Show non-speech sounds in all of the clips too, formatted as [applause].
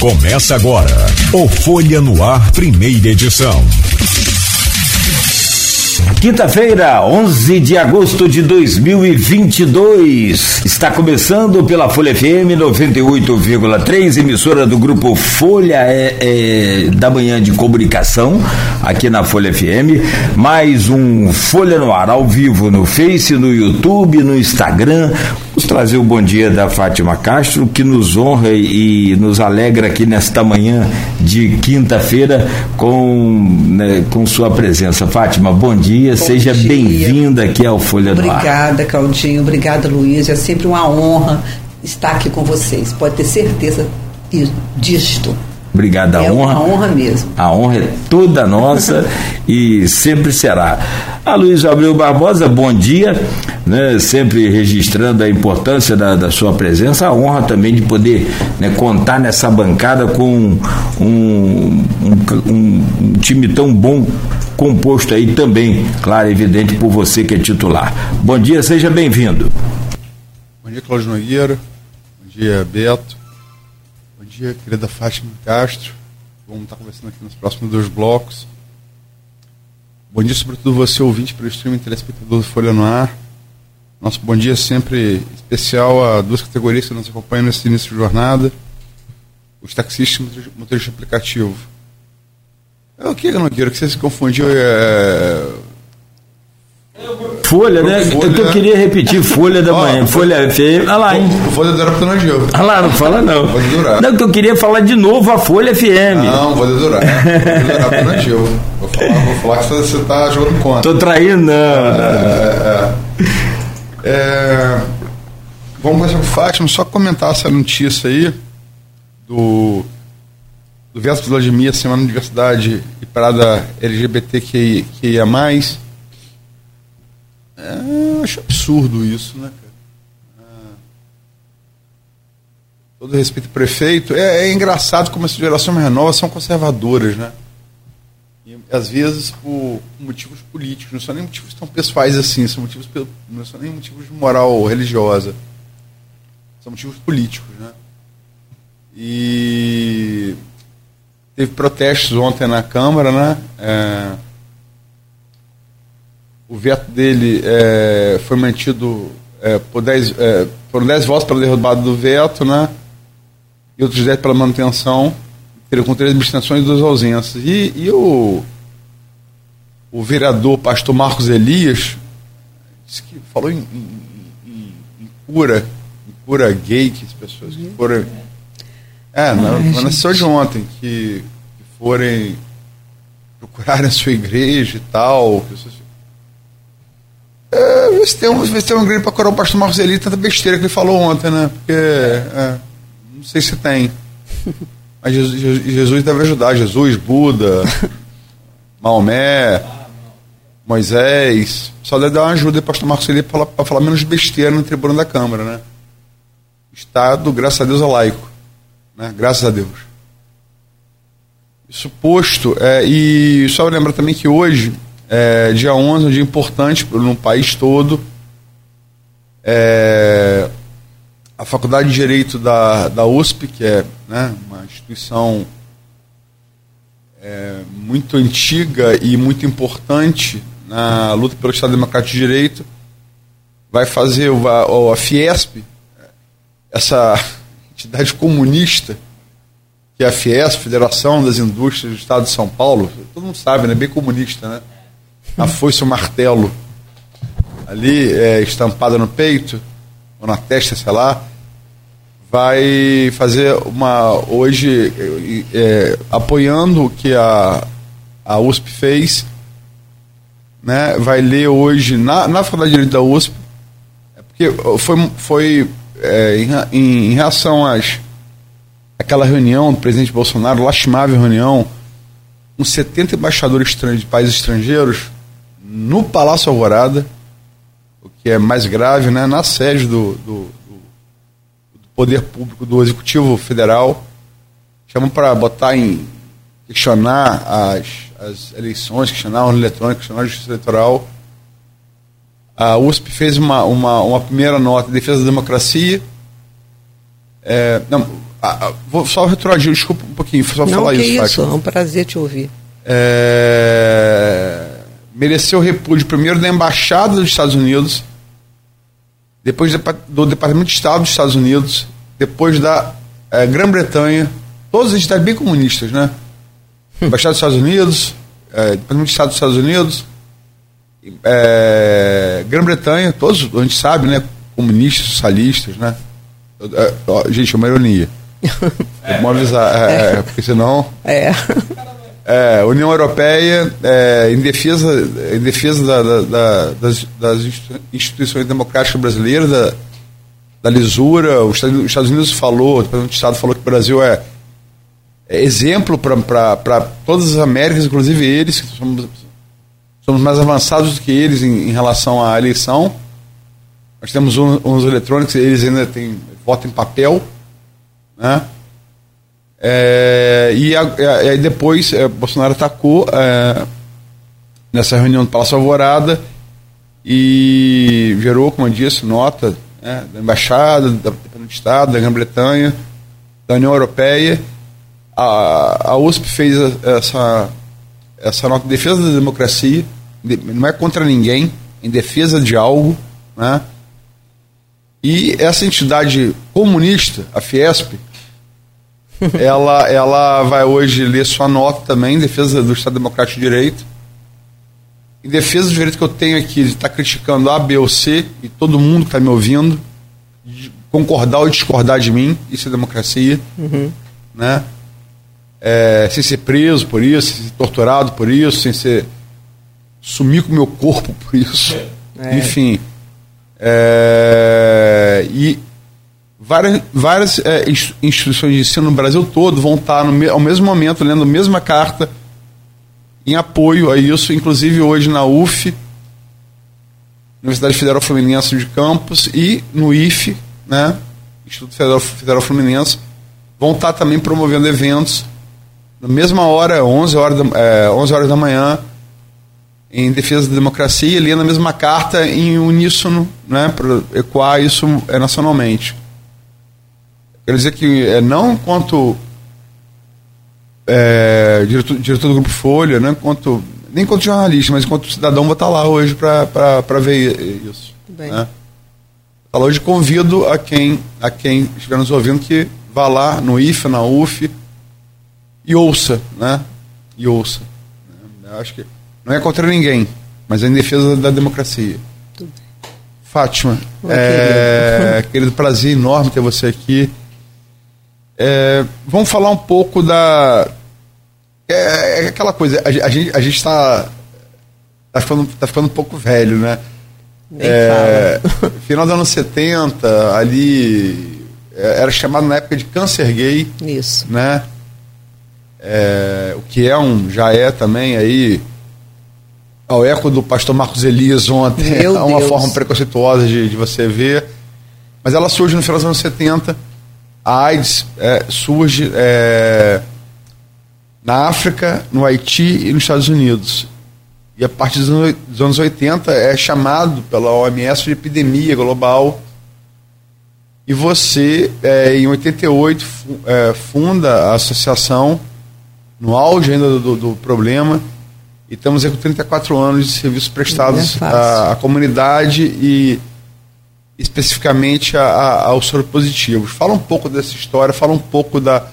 Começa agora o Folha no Ar, primeira edição. Quinta-feira, 11 de agosto de 2022. Está começando pela Folha FM 98,3, emissora do grupo Folha é, é, da Manhã de Comunicação, aqui na Folha FM. Mais um Folha no Ar ao vivo no Face, no YouTube, no Instagram. Trazer o bom dia da Fátima Castro, que nos honra e nos alegra aqui nesta manhã de quinta-feira com, né, com sua presença. Fátima, bom dia, bom seja bem-vinda aqui ao Folha Obrigada, do Ar. Obrigada, Claudinho, obrigada, Luiz. É sempre uma honra estar aqui com vocês. Pode ter certeza disto. Obrigado, a é honra. uma honra mesmo. A honra é toda nossa [laughs] e sempre será. A Luiz Abreu Barbosa, bom dia, né, sempre registrando a importância da, da, sua presença, a honra também de poder né, contar nessa bancada com um, um, um, um time tão bom composto aí também, claro, evidente por você que é titular. Bom dia, seja bem-vindo. Bom dia, Cláudio Nogueira. Bom dia, Beto dia, querida Fátima Castro. Vamos estar conversando aqui nos próximos dois blocos. Bom dia, sobretudo você, ouvinte pelo streaming telespectador do Folha no Ar. Nosso bom dia é sempre especial a duas categorias que nos acompanham nesse início de jornada: os taxistas e motorista aplicativo. É o que, Nogueira, que você se confundiu? É, Folha, né? Folha, eu queria repetir Folha da Manhã. Folha FM. Olha lá, hein? Folha do Arapitana Gil. Olha lá, não fala não. Pode durar. Não, que eu queria falar de novo a Folha FM. Não, vou durar. Folha Gil. Vou falar, vou falar que você está jogando contra. Tô traindo, não. É, é, é. Vamos começar com o Fátima, só comentar essa notícia aí do, do Verso Vladimir, Semana de Diversidade e Parada LGBTQIA+. É, eu acho absurdo isso, né, cara? É, todo respeito ao prefeito. É, é, engraçado como essa geração mais são conservadoras, né? E, às vezes por motivos políticos, não são nem motivos tão pessoais assim, são motivos não são nem motivos de moral religiosa. São motivos políticos, né? E teve protestos ontem na Câmara, né? É, o veto dele é, foi mantido é, por 10, é, foram 10 votos pela derrubada do veto, né? E outros 10 pela manutenção, com três abstenções e duas ausências. E, e o, o vereador pastor Marcos Elias disse que falou em, em, em, em cura, em cura gay, que as pessoas que forem. É, na, na de ontem, que, que forem procurarem a sua igreja e tal, pessoas é, vê se tem um, vê se tem um grito para curar o pastor Marcos Eli, tanta besteira que ele falou ontem, né? Porque é, não sei se tem. Mas Jesus, Jesus deve ajudar. Jesus, Buda, [laughs] Maomé, Moisés. Só deve dar uma ajuda para o pastor Marcos Eli para falar, falar menos besteira no tribunal da Câmara, né? Estado, graças a Deus, é laico. Né? Graças a Deus. Isso posto, é, e só lembrar também que hoje é, dia 11 é um dia importante no país todo. É, a Faculdade de Direito da, da USP, que é né, uma instituição é, muito antiga e muito importante na luta pelo Estado Democrático de Direito, vai fazer a, a Fiesp, essa [laughs] entidade comunista, que é a Fiesp, Federação das Indústrias do Estado de São Paulo, todo mundo sabe, né? Bem comunista, né? A foice o martelo ali é, estampada no peito ou na testa, sei lá, vai fazer uma hoje é, apoiando o que a, a USP fez, né? Vai ler hoje na, na Faculdade de Direito da USP, é porque foi, foi é, em, em, reação às aquela reunião do presidente Bolsonaro, lastimável reunião, uns 70 embaixadores de países estrangeiros no Palácio Alvorada, o que é mais grave, né, na sede do, do, do, Poder Público, do Executivo Federal. Chamam para botar em. questionar as, as eleições, questionar a urna eletrônica, questionar a justiça eleitoral. A USP fez uma, uma, uma primeira nota de defesa da democracia. É, não, a, Ah, vou só retroagir, desculpa um pouquinho, só Não, falar isso, isso, Fátima. é um prazer te ouvir. É, mereceu repúdio primeiro da Embaixada dos Estados Unidos, depois do Departamento de Estado dos Estados Unidos, depois da eh, Grã-Bretanha, todas as entidades bem comunistas, né? Embaixada dos Estados Unidos, eh, Departamento de Estado dos Estados Unidos, eh, Grã-Bretanha, todos, a gente sabe, né? Comunistas, socialistas, né? Gente, é uma ironia. É bom avisar, é, é, porque senão. É. [laughs] [laughs] É, União Europeia, é, em defesa, em defesa da- da- da- das, das institu- instituições democráticas brasileiras, da, da lisura, os Estados os Estados Unidos falou, o Departamento de Estado falou que o Brasil é, é exemplo para todas as Américas, inclusive eles, que somos, somos mais avançados do que eles em, em relação à eleição. Nós temos uns eletrônicos, eles ainda têm voto em papel, né? É, e, a- e aí depois é, Bolsonaro atacou é, nessa reunião do Palácio Alvorada e gerou, como eu disse, nota né, da Embaixada, da Departamento de Estado, da Grã-Bretanha, da União Europeia. A, a USP fez essa, essa nota de defesa da democracia, de- não é contra ninguém, em defesa de algo, né? E essa entidade comunista, a Fiesp, ela, ela vai hoje ler sua nota também em defesa do Estado Democrático de Direito. Em defesa do direito que eu tenho aqui de estar criticando A, B ou C e todo mundo que está me ouvindo, concordar ou discordar de mim, isso é democracia. Né? É, sem ser preso por isso, sem ser torturado por isso, sem ser sumir com o meu corpo [laughs] por isso. É. Enfim. É, e várias, várias é, ins- instituições de ensino no Brasil todo vão estar no ao mesmo momento lendo a mesma carta em apoio a isso, inclusive hoje na UF, Universidade Federal Fluminense de Campos, e no IFE, né, Instituto Federal, Federal Fluminense, vão estar também promovendo eventos na mesma hora, 11 horas da, é, 11 horas da manhã, em defesa da democracia, lendo a mesma carta em uníssono, né, para ecoar isso é, nacionalmente. Quer dizer que é, não enquanto é, diretor, diretor do Grupo Folha, não enquanto, nem enquanto jornalista, mas enquanto cidadão vou estar lá hoje para ver isso. Bem. Né? Tá lá hoje convido a quem, a quem estiver nos ouvindo que vá lá no IFE, na UF e ouça, né? E ouça. né? Eu acho que não é contra ninguém, mas é em defesa da democracia. Fátima, Oi, é, querido, prazer enorme ter você aqui. É, vamos falar um pouco da. É, é aquela coisa, a, a gente a está tá ficando, tá ficando um pouco velho, né? Nem É, [laughs] final dos anos 70, ali é, era chamado na época de câncer gay, Isso. né? É, o que é um, já é também aí ao eco do pastor Marcos Elias ontem, Meu é [laughs] uma Deus. forma preconceituosa de, de você ver. Mas ela surge no final dos anos 70. A AIDS é, surge é, na África, no Haiti e nos Estados Unidos. E a partir dos anos, dos anos 80 é chamado pela OMS de epidemia global. E você, é, em 88, fu- é, funda a associação, no auge ainda do, do- do problema, e estamos aí com 34 anos de serviços prestados é à, à comunidade e especificamente a- a- aos soropositivos. Fala um pouco dessa história, fala um pouco da,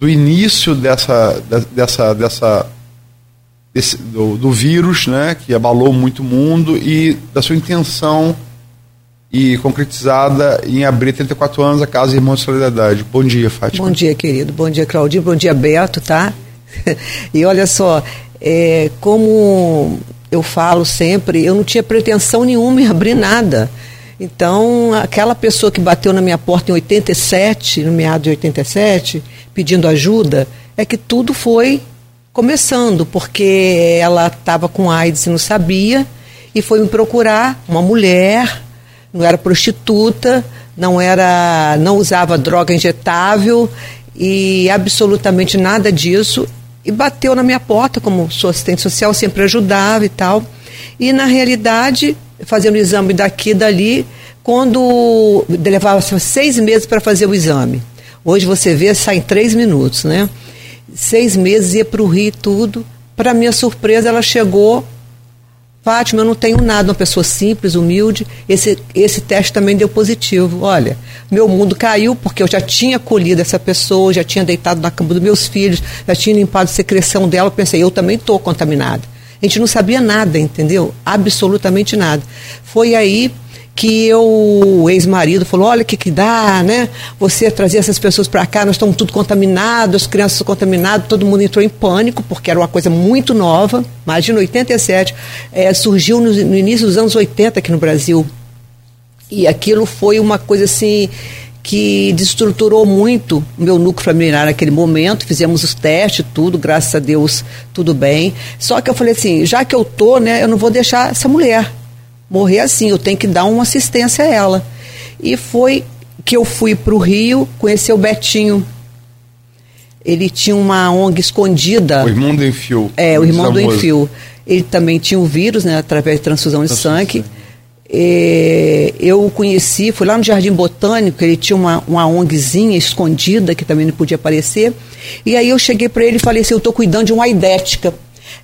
do início dessa, dessa, dessa desse- do, do vírus, né, que abalou muito o mundo e da sua intenção e concretizada em abrir 34 anos a Casa Irmão de Solidariedade. Bom dia, Fátima. Bom dia, querido. Bom dia, Claudinho. Bom dia, Beto, tá? [laughs] e olha só, é, como eu falo sempre, eu não tinha pretensão nenhuma em abrir nada. Então, aquela pessoa que bateu na minha porta em 87, no meado de 87, pedindo ajuda, é que tudo foi começando, porque ela estava com AIDS e não sabia, e foi me procurar uma mulher, não era prostituta, não era, não usava droga injetável e absolutamente nada disso, e bateu na minha porta como sou assistente social, sempre ajudava e tal. E na realidade, fazendo o exame daqui e dali, quando levava seis meses para fazer o exame. Hoje você vê, sai em três minutos, né? Seis meses ia para o Rio tudo. Para minha surpresa, ela chegou. Fátima, eu não tenho nada, uma pessoa simples, humilde. Esse, esse teste também deu positivo. Olha, meu mundo caiu porque eu já tinha acolhido essa pessoa, já tinha deitado na cama dos meus filhos, já tinha limpado a secreção dela. Eu pensei, eu também estou contaminada. A gente não sabia nada, entendeu? Absolutamente nada. Foi aí que eu, o ex-marido falou, olha o que, que dá, né? Você trazer essas pessoas para cá, nós estamos tudo contaminados, as crianças contaminadas, todo mundo entrou em pânico, porque era uma coisa muito nova. Imagina, 87, é, surgiu no, no início dos anos 80 aqui no Brasil. E aquilo foi uma coisa assim que destruturou muito o meu núcleo familiar naquele momento. Fizemos os testes, tudo, graças a Deus, tudo bem. Só que eu falei assim, já que eu tô, né, eu não vou deixar essa mulher morrer assim, eu tenho que dar uma assistência a ela. E foi que eu fui para o Rio conhecer o Betinho. Ele tinha uma ONG escondida. O irmão do Enfio. É, o irmão do Enfio. Ele também tinha o vírus, né, através de transfusão de sangue. E eu o conheci, fui lá no Jardim Botânico, ele tinha uma, uma ONGzinha escondida, que também não podia aparecer. E aí eu cheguei para ele e falei assim, eu estou cuidando de uma aidética.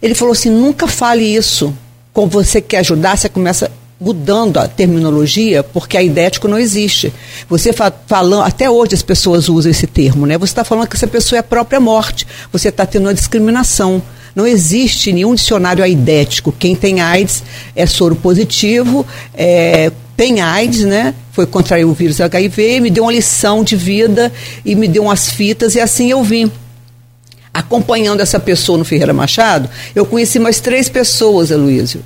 Ele falou assim, nunca fale isso como você quer ajudar, você começa mudando a terminologia, porque a idético não existe. Você fa falando, até hoje as pessoas usam esse termo, né? Você está falando que essa pessoa é a própria morte. Você está tendo uma discriminação. Não existe nenhum dicionário aidético. Quem tem AIDS é soro positivo, é, tem AIDS, né? Foi contrair o vírus HIV, me deu uma lição de vida e me deu umas fitas e assim eu vim acompanhando essa pessoa no Ferreira Machado, eu conheci mais três pessoas, Aloysio.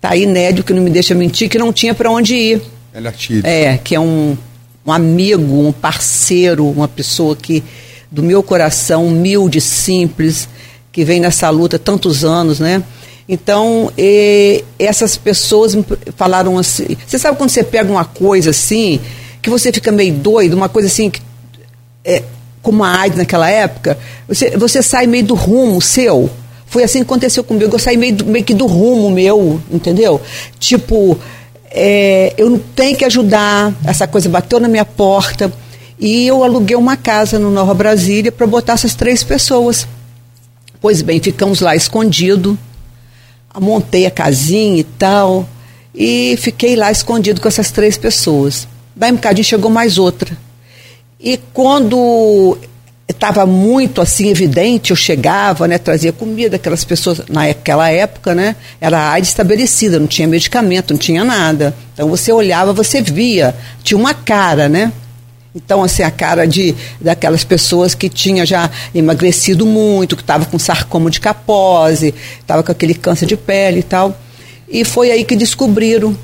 Tá aí Nédio, que não me deixa mentir, que não tinha para onde ir. É, que é um, um amigo, um parceiro, uma pessoa que, do meu coração, humilde, simples, que vem nessa luta tantos anos, né? Então, e, essas pessoas falaram assim. Você sabe quando você pega uma coisa assim, que você fica meio doido, uma coisa assim que. É, como a AIDS naquela época, você, você sai meio do rumo seu. Foi assim que aconteceu comigo. Eu saí meio, do, meio que do rumo meu, entendeu? Tipo, é, eu não tenho que ajudar. Essa coisa bateu na minha porta. E eu aluguei uma casa no Nova Brasília para botar essas três pessoas. Pois bem, ficamos lá escondido. Montei a casinha e tal. E fiquei lá escondido com essas três pessoas. Daí um bocadinho chegou mais outra e quando estava muito assim evidente, eu chegava, né, trazia comida, aquelas pessoas, naquela época, né, era a AIDS estabelecida, não tinha medicamento, não tinha nada. Então você olhava, você via, tinha uma cara, né? Então, assim, a cara de daquelas pessoas que tinha já emagrecido muito, que estava com sarcoma de capose, estava com aquele câncer de pele e tal. E foi aí que descobriram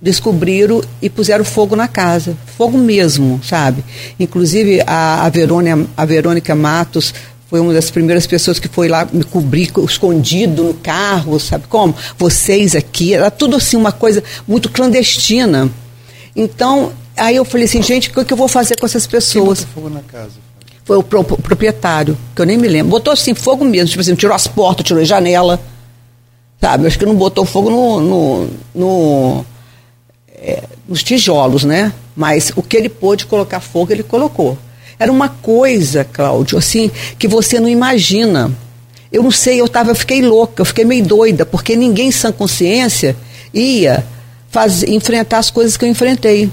descobriram e puseram fogo na casa, fogo mesmo, sabe? Inclusive a, a, Verônica, a Verônica Matos foi uma das primeiras pessoas que foi lá me cobrir escondido no carro, sabe como? Vocês aqui, era tudo assim uma coisa muito clandestina. Então, aí eu falei assim, gente, o que, que eu vou fazer com essas pessoas? Quem fogo na casa? Foi o pro, proprietário, que eu nem me lembro. Botou assim, fogo mesmo, tipo assim, tirou as portas, tirou a janela, sabe? Acho que não botou fogo no, no, no é, nos tijolos, né? Mas o que ele pôde colocar fogo, ele colocou. Era uma coisa, Cláudio, assim, que você não imagina. Eu não sei, eu, tava, eu fiquei louca, eu fiquei meio doida, porque ninguém sem consciência ia fazer, enfrentar as coisas que eu enfrentei.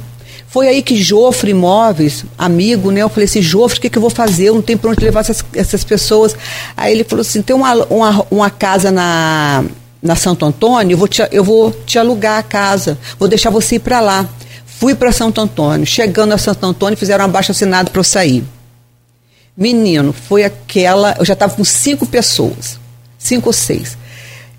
Foi aí que Jofre Imóveis, amigo, né? Eu falei assim, Jofre, o que, que eu vou fazer? Eu não tenho para onde levar essas, essas pessoas. Aí ele falou assim, tem uma, uma, uma casa na, na Santo Antônio, eu vou, te, eu vou te alugar a casa, vou deixar você ir para lá. Fui para Santo Antônio. Chegando a Santo Antônio, fizeram um abaixo assinado para eu sair. Menino, foi aquela. Eu já estava com cinco pessoas, cinco ou seis.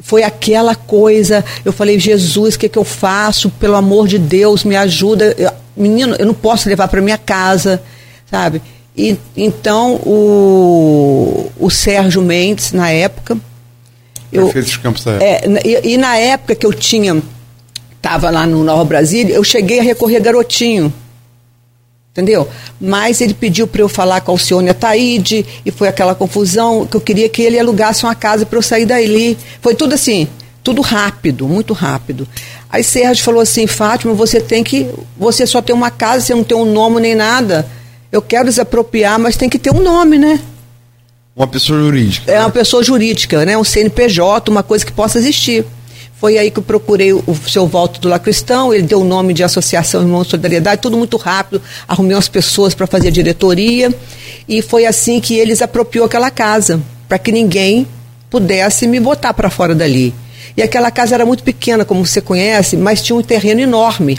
Foi aquela coisa. Eu falei, Jesus, o que, que eu faço? Pelo amor de Deus, me ajuda. Menino, eu não posso levar para minha casa, sabe? E, então, o, o Sérgio Mendes, na época, eu, Prefeito Campos da é, e, e, na época que eu tinha, estava lá no Nova Brasília, eu cheguei a recorrer garotinho. Entendeu? Mas ele pediu para eu falar com a Alcione Ataíde, e foi aquela confusão que eu queria que ele alugasse uma casa para eu sair dali. Foi tudo assim, tudo rápido, muito rápido. Aí Sérgio falou assim, Fátima, você tem que. Você só tem uma casa, você não tem um nome nem nada. Eu quero desapropriar, mas tem que ter um nome, né? Uma pessoa jurídica. É né? uma pessoa jurídica, né? Um CNPJ, uma coisa que possa existir. Foi aí que eu procurei o seu Walter do La Cristão, ele deu o nome de Associação Irmão de Solidariedade, tudo muito rápido, arrumei umas pessoas para fazer a diretoria, e foi assim que eles apropriou aquela casa, para que ninguém pudesse me botar para fora dali. E aquela casa era muito pequena, como você conhece, mas tinha um terreno enorme.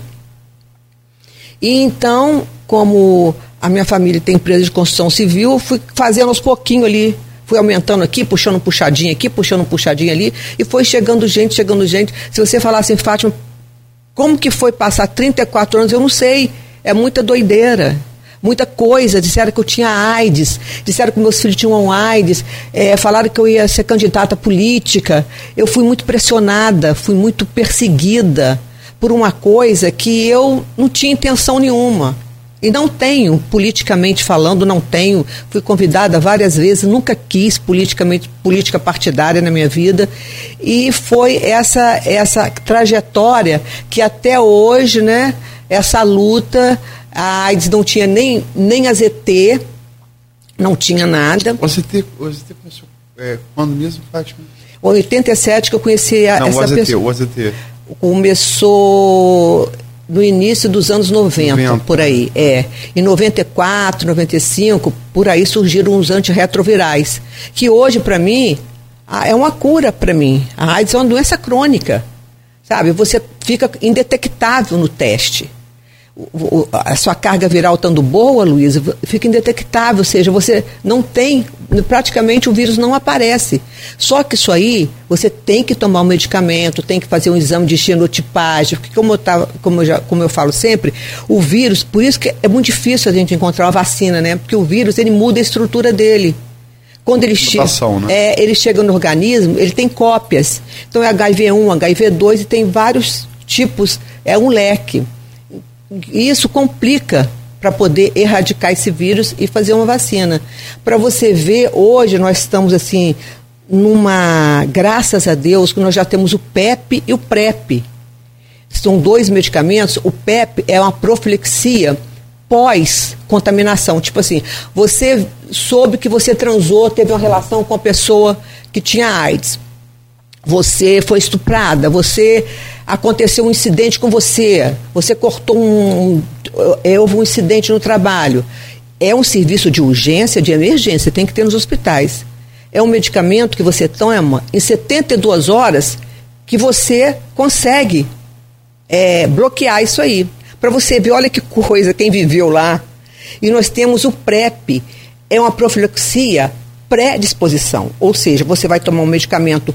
E então, como a minha família tem empresa de construção civil, fui fazendo aos pouquinhos ali. Fui aumentando aqui, puxando um puxadinho aqui, puxando um puxadinho ali, e foi chegando gente, chegando gente. Se você falar assim, Fátima, como que foi passar 34 anos? Eu não sei. É muita doideira muita coisa. Disseram que eu tinha AIDS, disseram que meus filhos tinham AIDS, é, falaram que eu ia ser candidata política. Eu fui muito pressionada, fui muito perseguida por uma coisa que eu não tinha intenção nenhuma. E não tenho, politicamente falando, não tenho. Fui convidada várias vezes, nunca quis politicamente política partidária na minha vida. E foi essa essa trajetória que até hoje, né, essa luta a AIDS não tinha nem, nem AZT, não tinha nada. O AZT, o AZT começou é, quando mesmo, Fátima? Em 87 que eu conheci a, não, essa o AZT, pessoa. o AZT. Começou no início dos anos 90, 90, por aí. É. Em 94, 95, por aí surgiram os antirretrovirais, que hoje, para mim, é uma cura para mim. A AIDS é uma doença crônica, sabe? Você fica indetectável no teste a sua carga viral estando boa, Luísa, fica indetectável, ou seja, você não tem, praticamente o vírus não aparece. Só que isso aí, você tem que tomar um medicamento, tem que fazer um exame de genotipagem, porque como eu, tava, como eu, já, como eu falo sempre, o vírus, por isso que é muito difícil a gente encontrar uma vacina, né? Porque o vírus, ele muda a estrutura dele. Quando ele, che né? é, ele chega no organismo, ele tem cópias. Então é HIV1, HIV2 e tem vários tipos, é um leque. Isso complica para poder erradicar esse vírus e fazer uma vacina. Para você ver, hoje nós estamos assim numa, graças a Deus, que nós já temos o PEP e o PrEP. São dois medicamentos. O PEP é uma profilaxia pós-contaminação. Tipo assim, você soube que você transou, teve uma relação com a pessoa que tinha AIDS. Você foi estuprada, você aconteceu um incidente com você, você cortou um, é, houve um incidente no trabalho. É um serviço de urgência, de emergência, tem que ter nos hospitais. É um medicamento que você toma em 72 horas que você consegue é, bloquear isso aí. Para você ver, olha que coisa, quem viveu lá. E nós temos o PrEP, é uma profilaxia pré-disposição, ou seja, você vai tomar um medicamento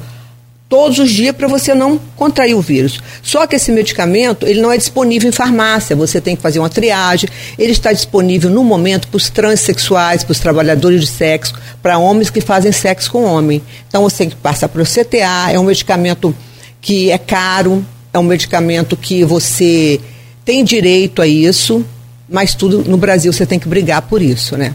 todos os dias para você não contrair o vírus. Só que esse medicamento, ele não é disponível em farmácia, você tem que fazer uma triagem, ele está disponível no momento para os transexuais, para os trabalhadores de sexo, para homens que fazem sexo com homem. Então você tem que passar para o CTA, é um medicamento que é caro, é um medicamento que você tem direito a isso, mas tudo no Brasil você tem que brigar por isso, né?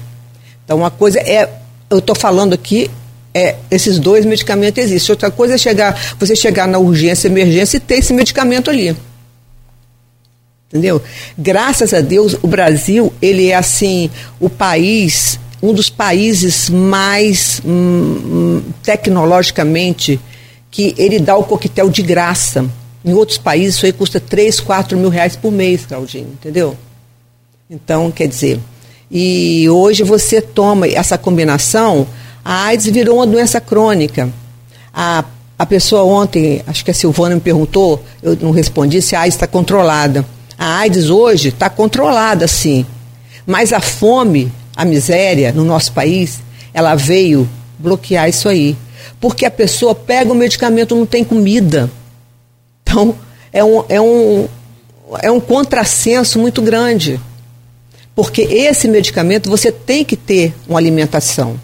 Então uma coisa é, eu estou falando aqui é, esses dois medicamentos existem. Outra coisa é chegar, você chegar na urgência, emergência e ter esse medicamento ali. Entendeu? Graças a Deus, o Brasil, ele é assim, o país, um dos países mais hum, hum, tecnologicamente que ele dá o coquetel de graça. Em outros países, isso aí custa 3, 4 mil reais por mês, Claudinho, entendeu? Então, quer dizer, e hoje você toma essa combinação, a AIDS virou uma doença crônica. A, a pessoa ontem, acho que a Silvana me perguntou, eu não respondi se a AIDS está controlada. A AIDS hoje está controlada, sim. Mas a fome, a miséria no nosso país, ela veio bloquear isso aí. Porque a pessoa pega o medicamento não tem comida. Então, é um, é um, é um contrassenso muito grande. Porque esse medicamento você tem que ter uma alimentação.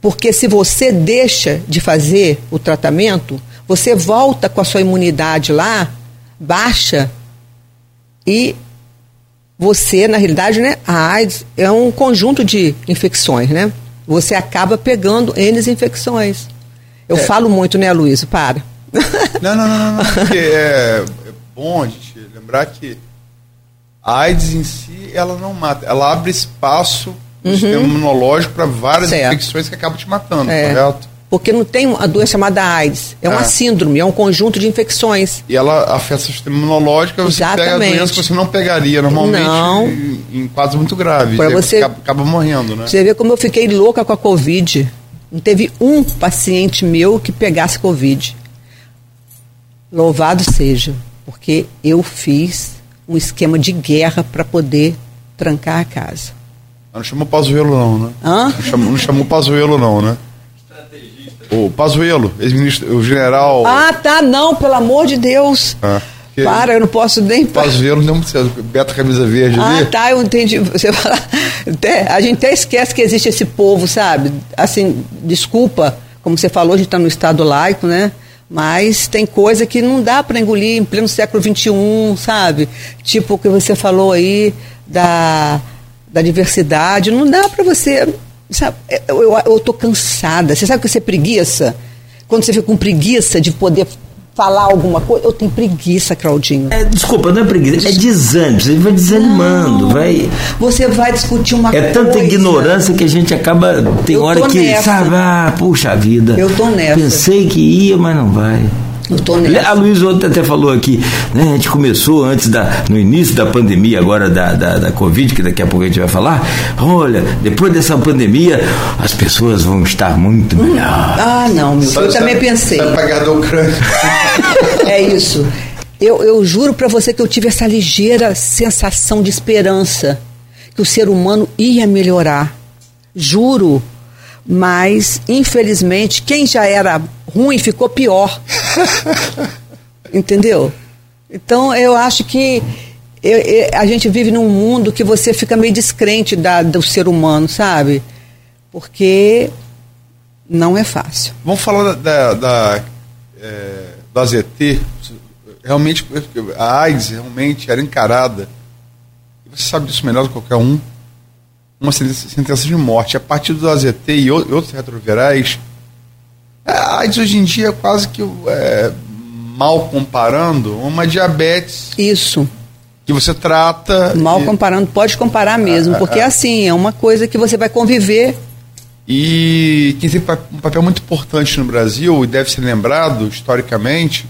Porque se você deixa de fazer o tratamento, você volta com a sua imunidade lá baixa e você, na realidade, né, a AIDS é um conjunto de infecções, né? Você acaba pegando N infecções. Eu é. falo muito, né, Luiz? Para. Não, não, não, não, não porque é, é bom a gente lembrar que A AIDS em si, ela não mata, ela abre espaço no sistema imunológico para várias Certo. infecções que acabam te matando, É. correto? Porque não tem a doença chamada AIDS. É uma É. síndrome, é um conjunto de infecções. E ela afeta o sistema imunológico, você pega a Exatamente. doença que você não pegaria normalmente Não. em, em quadros muito graves. Pra aí você- acaba, acaba morrendo, né? Você vê como eu fiquei louca com a Covid. Não teve um paciente meu que pegasse Covid. Louvado seja, porque eu fiz um esquema de guerra para poder trancar a casa. Não chamou Pazuello não, né? Hã? Não chamou, não chamou Pazuello não, né? O Pazuello, ex-ministro, o general Ah, tá, não, pelo amor de Deus. Ah, que- Para, eu não posso nem. Pazuello não muito certo. Beto Camisa Verde Ah, ali. tá, eu entendi. Você fala, até, a gente até esquece que existe esse povo, sabe? Assim, desculpa, como você falou, a gente está no Estado laico, né? Mas tem coisa que não dá para engolir em pleno século XXI, sabe? Tipo o que você falou aí da, da diversidade. Não dá para você. Sabe? Eu, eu, eu tô cansada. Você sabe que você é preguiça? Quando você fica com preguiça de poder falar alguma coisa. Eu tenho preguiça, Claudinho. É, desculpa, não é preguiça, é desânimo. Você vai desanimando, vai. Você vai discutir uma É coisa. tanta ignorância que a gente acaba. Tem Eu hora que, nessa. sabe, ah, puxa vida. Eu tô nessa. Pensei que ia, mas não vai. A Luiz ontem até falou aqui, né? A gente começou antes da, no início da pandemia, agora da, da, da Covid, que daqui a pouco a gente vai falar. Olha, depois dessa pandemia, as pessoas vão estar muito melhor. Ah, não, meu. Sabe- eu também sabe- pensei. Sabe pagar da Ucrânia. [laughs] É isso. Eu, eu juro pra você que eu tive essa ligeira sensação de esperança que o ser humano ia melhorar. Juro. Mas, infelizmente, quem já era ruim ficou pior. [laughs] Entendeu? Então, eu acho que eu- eu- a gente vive num mundo que você fica meio descrente da, do ser humano, sabe? Porque não é fácil. Vamos falar da, da, da, é, do AZT. Realmente, a AIDS realmente era encarada, você sabe disso melhor do que qualquer um, uma sentença de morte. A partir do AZT e ou- outros retrovirais, a AIDS hoje em dia é quase que, é, mal comparando, uma diabetes Isso. que você trata. Mal e- comparando, pode comparar mesmo, Ah, porque ah. assim, é uma coisa que você vai conviver. E quem tem um papel muito importante no Brasil e deve ser lembrado historicamente,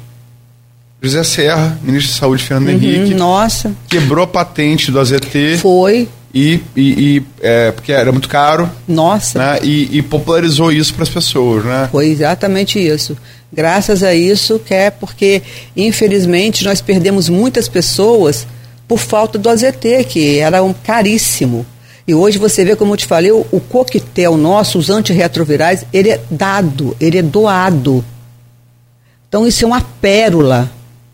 José Serra, ministro de Saúde Fernando Henrique, Hum, nossa, quebrou a patente do AZT foi, e, e- e, é, porque era muito caro, nossa, né? E, e popularizou isso para as pessoas, né? foi exatamente isso. Graças a isso, que é porque, infelizmente, nós perdemos muitas pessoas por falta do AZT, que era um caríssimo. E hoje você vê, como eu te falei, o, o coquetel nosso, os antirretrovirais, ele é dado, ele é doado. Então isso é uma pérola,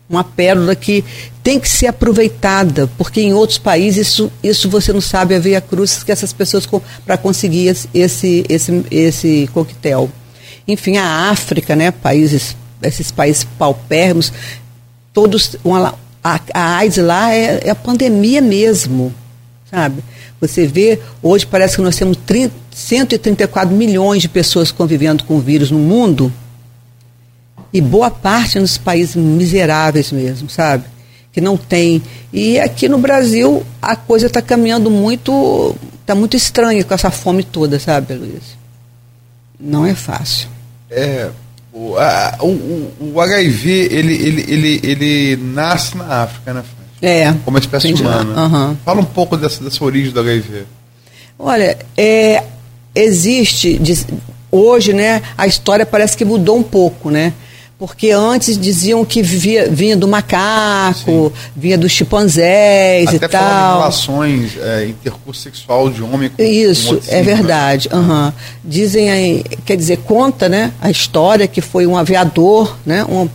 uma pérola que tem que ser aproveitada, porque em outros países isso, isso você não sabe a veia cruz que essas pessoas para conseguir esse, esse, esse, coquetel. Enfim, a África, né, países, esses países paupérrimos, todos, uma, a, a AIDS lá é, é a pandemia mesmo, sabe? Você vê, hoje parece que nós temos 30, 134 milhões de pessoas convivendo com o vírus no mundo, e boa parte nos países miseráveis mesmo, sabe? Que não tem. E aqui no Brasil a coisa está caminhando muito. Está muito estranha com essa fome toda, sabe, Luiz? Não é fácil. É, o, a- o, o- HIV, ele, ele, ele, ele nasce na África, né? É. Como espécie Entendi. humana. Aham. Fala um pouco dessa, dessa origem do HIV. Olha, é, existe, diz- hoje, né, a história parece que mudou um pouco, né? Porque antes diziam que vivia, vinha do macaco, vinha dos chimpanzés Até e tal. relações, é, intercurso sexual de homem com com Isso, outro é verdade. aham. Dizem aí, quer dizer, conta né, a história que foi um aviador, né, um-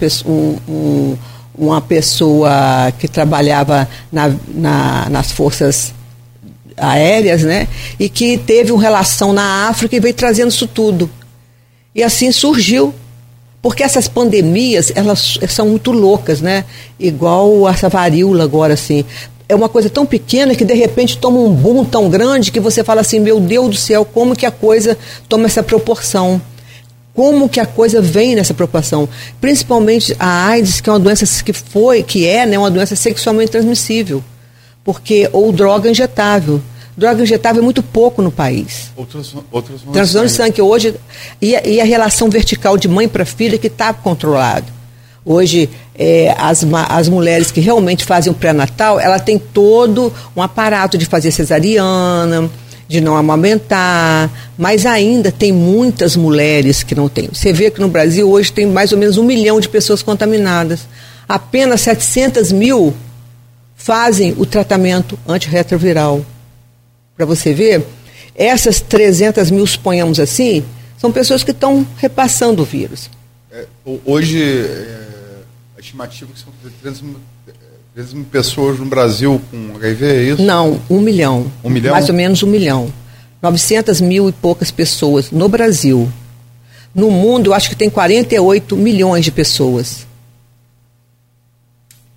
um- uma pessoa que trabalhava na- na- nas forças aéreas, né, e que teve uma relação na África e veio trazendo isso tudo. E assim surgiu. Porque essas pandemias, elas são muito loucas, né? Igual essa varíola agora, assim. É uma coisa tão pequena que de repente toma um boom tão grande que você fala assim, meu Deus do céu, como que a coisa toma essa proporção? Como que a coisa vem nessa proporção? Principalmente a AIDS, que é uma doença que foi, que é, né, uma doença sexualmente transmissível. porque ou droga injetável. Droga injetável é muito pouco no país. Outras, outras Transfusão de sangue hoje e, a- e a relação vertical de mãe para filha que está controlado. Hoje, é, as, as mulheres que realmente fazem o pré-natal, ela tem todo um aparato de fazer cesariana, de não amamentar, mas ainda tem muitas mulheres que não têm. Você vê que no Brasil hoje tem mais ou menos um milhão de pessoas contaminadas. Apenas 700 mil fazem o tratamento antirretroviral. Para você ver, essas 300 mil, suponhamos assim, são pessoas que estão repassando o vírus. É, ho- hoje, é, a estimativa é que são 300 mil, é, 300 mil pessoas no Brasil com HIV, é isso? Não, um milhão. Um milhão? Mais ou menos um milhão. 900 mil e poucas pessoas no Brasil. No mundo, eu acho que tem 48 milhões de pessoas.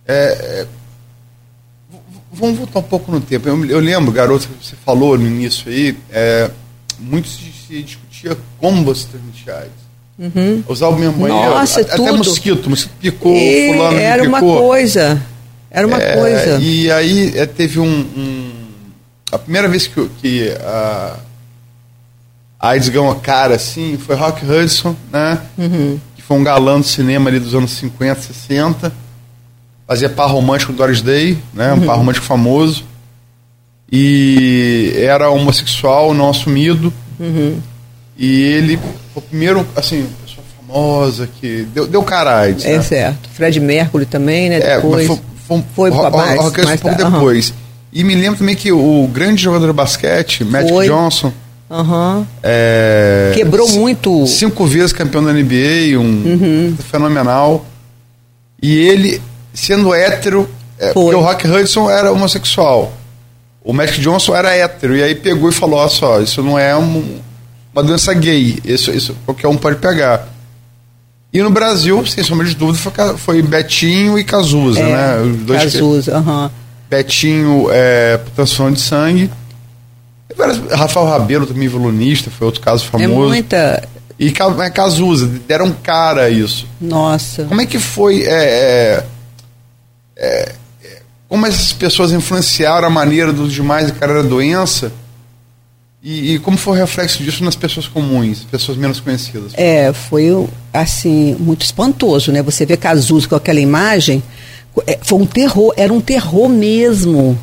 V- Vamos voltar um pouco no tempo. Eu, eu lembro, garoto, que você falou no início aí, é, muito se, se discutia como você transmitia AIDS. Usava o mesmo banheiro. Uhum. Nossa, até tudo. mosquito, mosquito picou, E fulano era uma picou. coisa. Era uma É, coisa. E aí é, teve um, um- A primeira vez que, que a, a AIDS ganhou uma cara assim foi Rock Hudson, né? Uhum. Que foi um galã do cinema ali dos anos 50, 60. Fazia par romântico do Doris Day, né? Um Uhum. par romântico famoso. E era homossexual, não assumido. Uhum. E ele o primeiro, assim, pessoa famosa que deu, deu cara AIDS. É né? certo. Fred Mercury também, né? É, Depois. foi, foi, Foi Ro- mais, um pouco tá- depois. E me lembro também que o grande jogador de basquete, Magic Foi. Johnson, Aham. é, Quebrou muito. Uhum. Cinco vezes campeão da NBA, um fenomenal. E ele, sendo hétero, é, porque o Rock Hudson era homossexual. O Magic Johnson era hétero. E aí pegou e falou: Olha só, isso não é um- uma doença gay. Isso, isso qualquer um pode pegar. E no Brasil, sem sombra de dúvida, foi, foi Betinho e Cazuza, É, né? Os dois Cazuza, aham. Betinho é, transfusão de sangue. Rafael Rabelo, também violonista, foi outro caso É famoso. muita. E Ca- é, Cazuza, deram cara a isso. Nossa. Como é que foi. é, é, é, é, como essas pessoas influenciaram a maneira dos demais encarar a doença? E, e como foi o reflexo disso nas pessoas comuns, pessoas menos conhecidas? É, foi assim, muito espantoso, né? Você vê Cazuza com aquela imagem, é, foi um terror, era um terror mesmo.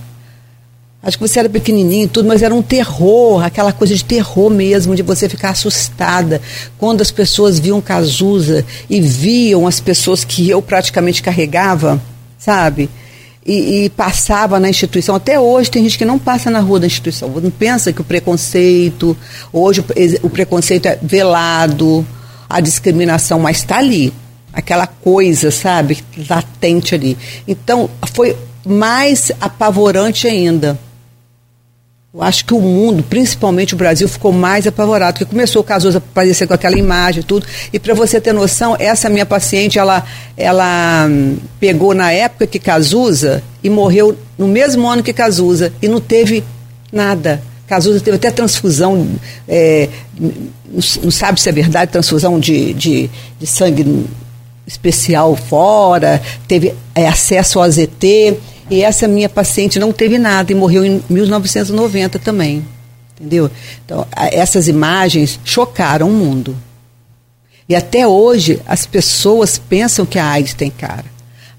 Acho que você era pequenininho e tudo, mas era um terror, aquela coisa de terror mesmo, de você ficar assustada. Quando as pessoas viam Cazuza e viam as pessoas que eu praticamente carregava, sabe? E, e passava na instituição. Até hoje tem gente que não passa na rua da instituição. Não pensa que o preconceito, hoje o pre- o preconceito é velado, a discriminação, mas está ali. Aquela coisa, sabe, latente ali. Então, foi mais apavorante ainda. Eu acho que o mundo, principalmente o Brasil, ficou mais apavorado, porque começou o Cazuza a aparecer com aquela imagem e tudo. E para você ter noção, essa minha paciente, ela, ela hum, pegou na época que Cazuza e morreu no mesmo ano que Cazuza e não teve nada. Cazuza teve até transfusão, é, não sabe se é verdade, transfusão de, de, de sangue especial fora, teve é, acesso ao AZT. E essa minha paciente não teve nada e morreu em 1990 também. Entendeu? Então, essas imagens chocaram o mundo. E até hoje as pessoas pensam que a AIDS tem cara.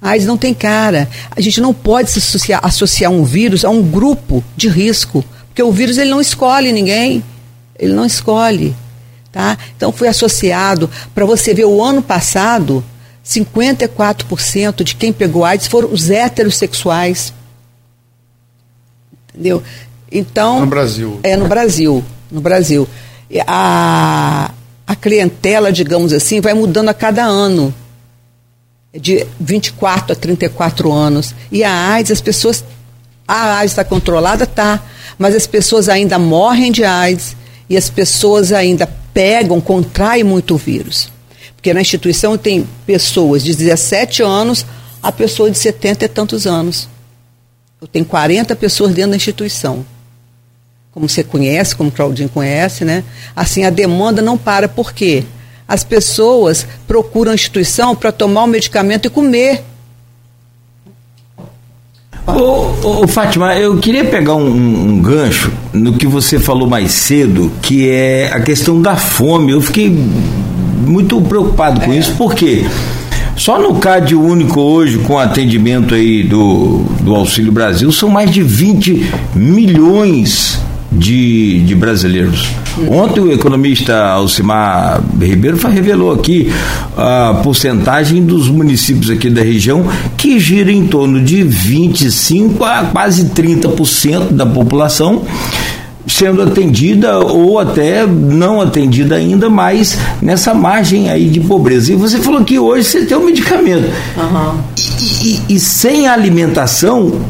A AIDS não tem cara. A gente não pode se associar, associar um vírus a um grupo de risco, porque o vírus ele não escolhe ninguém. Ele não escolhe, tá? Então foi associado para você ver o ano passado 54% de quem pegou AIDS foram os heterossexuais. Entendeu? Então. No Brasil. É, no Brasil. No Brasil. A, a clientela, digamos assim, vai mudando a cada ano. De 24 a 34 anos. E a AIDS, as pessoas. A AIDS está controlada? Tá. Mas as pessoas ainda morrem de AIDS e as pessoas ainda pegam, contraem muito o vírus. Porque na instituição tem pessoas de 17 anos a pessoa de 70 e tantos anos. Eu tenho 40 pessoas dentro da instituição. Como você conhece, como o Claudinho conhece, né? Assim, a demanda não para. Por quê? As pessoas procuram a instituição para tomar o medicamento e comer. Ô, ô, Fátima, eu queria pegar um, um, gancho no que você falou mais cedo, que é a questão da fome. Eu fiquei muito preocupado com é. isso, porque só no CAD único hoje, com atendimento aí do, do Auxílio Brasil, são mais de 20 milhões de, de brasileiros. Ontem o economista Alcimar Ribeiro revelou aqui a porcentagem dos municípios aqui da região que gira em torno de 25 a quase 30% da população sendo atendida ou até não atendida ainda, mas nessa margem aí de pobreza. E você falou que hoje você tem um medicamento. Uhum. E, e, e, sem alimentação,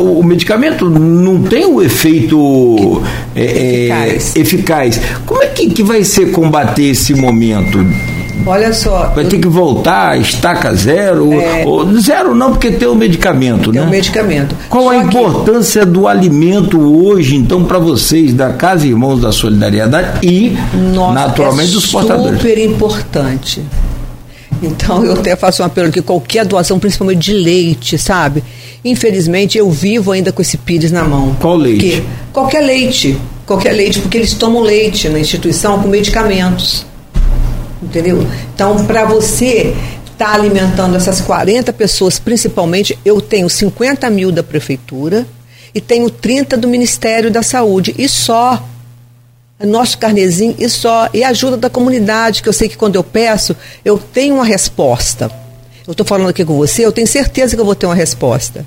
o medicamento não tem o efeito é, eficaz. É, eficaz. Como é que, que vai ser combater esse momento? Olha só. Vai eu... ter que voltar, estaca zero. É... Ou, zero não, porque tem o medicamento, tem né? Tem o medicamento. Qual só a importância que... do alimento hoje, então, para vocês, da Casa Irmãos da Solidariedade e, Nossa, naturalmente, é dos portadores? Super importante. Então, eu até faço um apelo que qualquer doação, principalmente de leite, sabe? Infelizmente, eu vivo ainda com esse pires na mão. Qual leite? Porque, qualquer leite. Qualquer leite, porque eles tomam leite na instituição com medicamentos. Entendeu? Então, para você estar tá alimentando essas 40 pessoas, principalmente, eu tenho 50 mil da prefeitura e tenho 30 do Ministério da Saúde. E só nosso carnezinho e só. E ajuda da comunidade, que eu sei que quando eu peço, eu tenho uma resposta eu estou falando aqui com você, eu tenho certeza que eu vou ter uma resposta.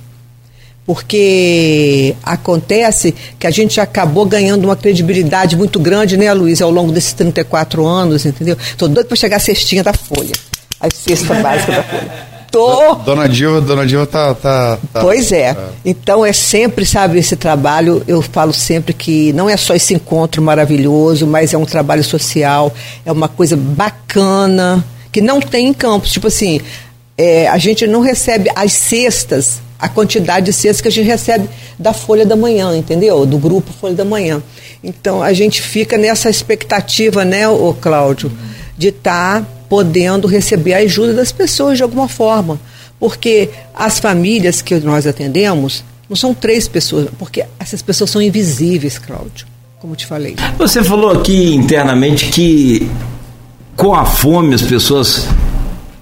Porque acontece que a gente acabou ganhando uma credibilidade muito grande, né, Luiz, ao longo desses 34 anos, entendeu? Estou doido para chegar a cestinha da Folha. A cesta básica da Folha. Tô. Dona Dilma, Dona Dilma tá, tá, tá, Pois é. é. Então é sempre, sabe, esse trabalho, eu falo sempre que não é só esse encontro maravilhoso, mas é um trabalho social, é uma coisa bacana, que não tem em campos. Tipo assim, é, a gente não recebe as cestas, a quantidade de cestas que a gente recebe da Folha da Manhã, entendeu? Do grupo Folha da Manhã. Então a gente fica nessa expectativa, né, o Cláudio, de estar tá podendo receber a ajuda das pessoas de alguma forma. Porque as famílias que nós atendemos não são três pessoas, porque essas pessoas são invisíveis, Cláudio, como te falei. Você falou aqui internamente que com a fome as pessoas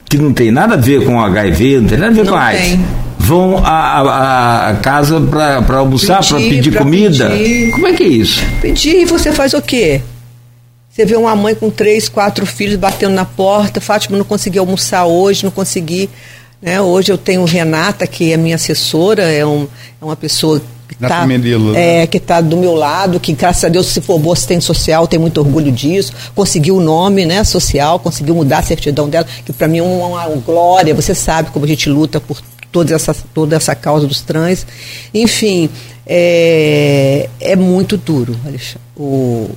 que não tem nada a ver com HIV, não tem nada a ver não com AIDS. Tem. Vão à, casa para almoçar, para pedir pra comida. Pedir. Como é que é isso? Pedir e você faz o quê? Você vê uma mãe com três, quatro filhos batendo na porta. Fátima, não consegui almoçar hoje, não consegui. Né? Hoje eu tenho Renata, que é minha assessora, é, um, é uma pessoa Tá, Medilo, né? é, que está do meu lado, que graças a Deus se formou assistente social, tem muito orgulho disso, conseguiu o nome né, social, conseguiu mudar a certidão dela, que para mim é uma, uma, glória, você sabe como a gente luta por toda essa, toda essa causa dos trans. Enfim, é, é muito duro, Alexandre, o,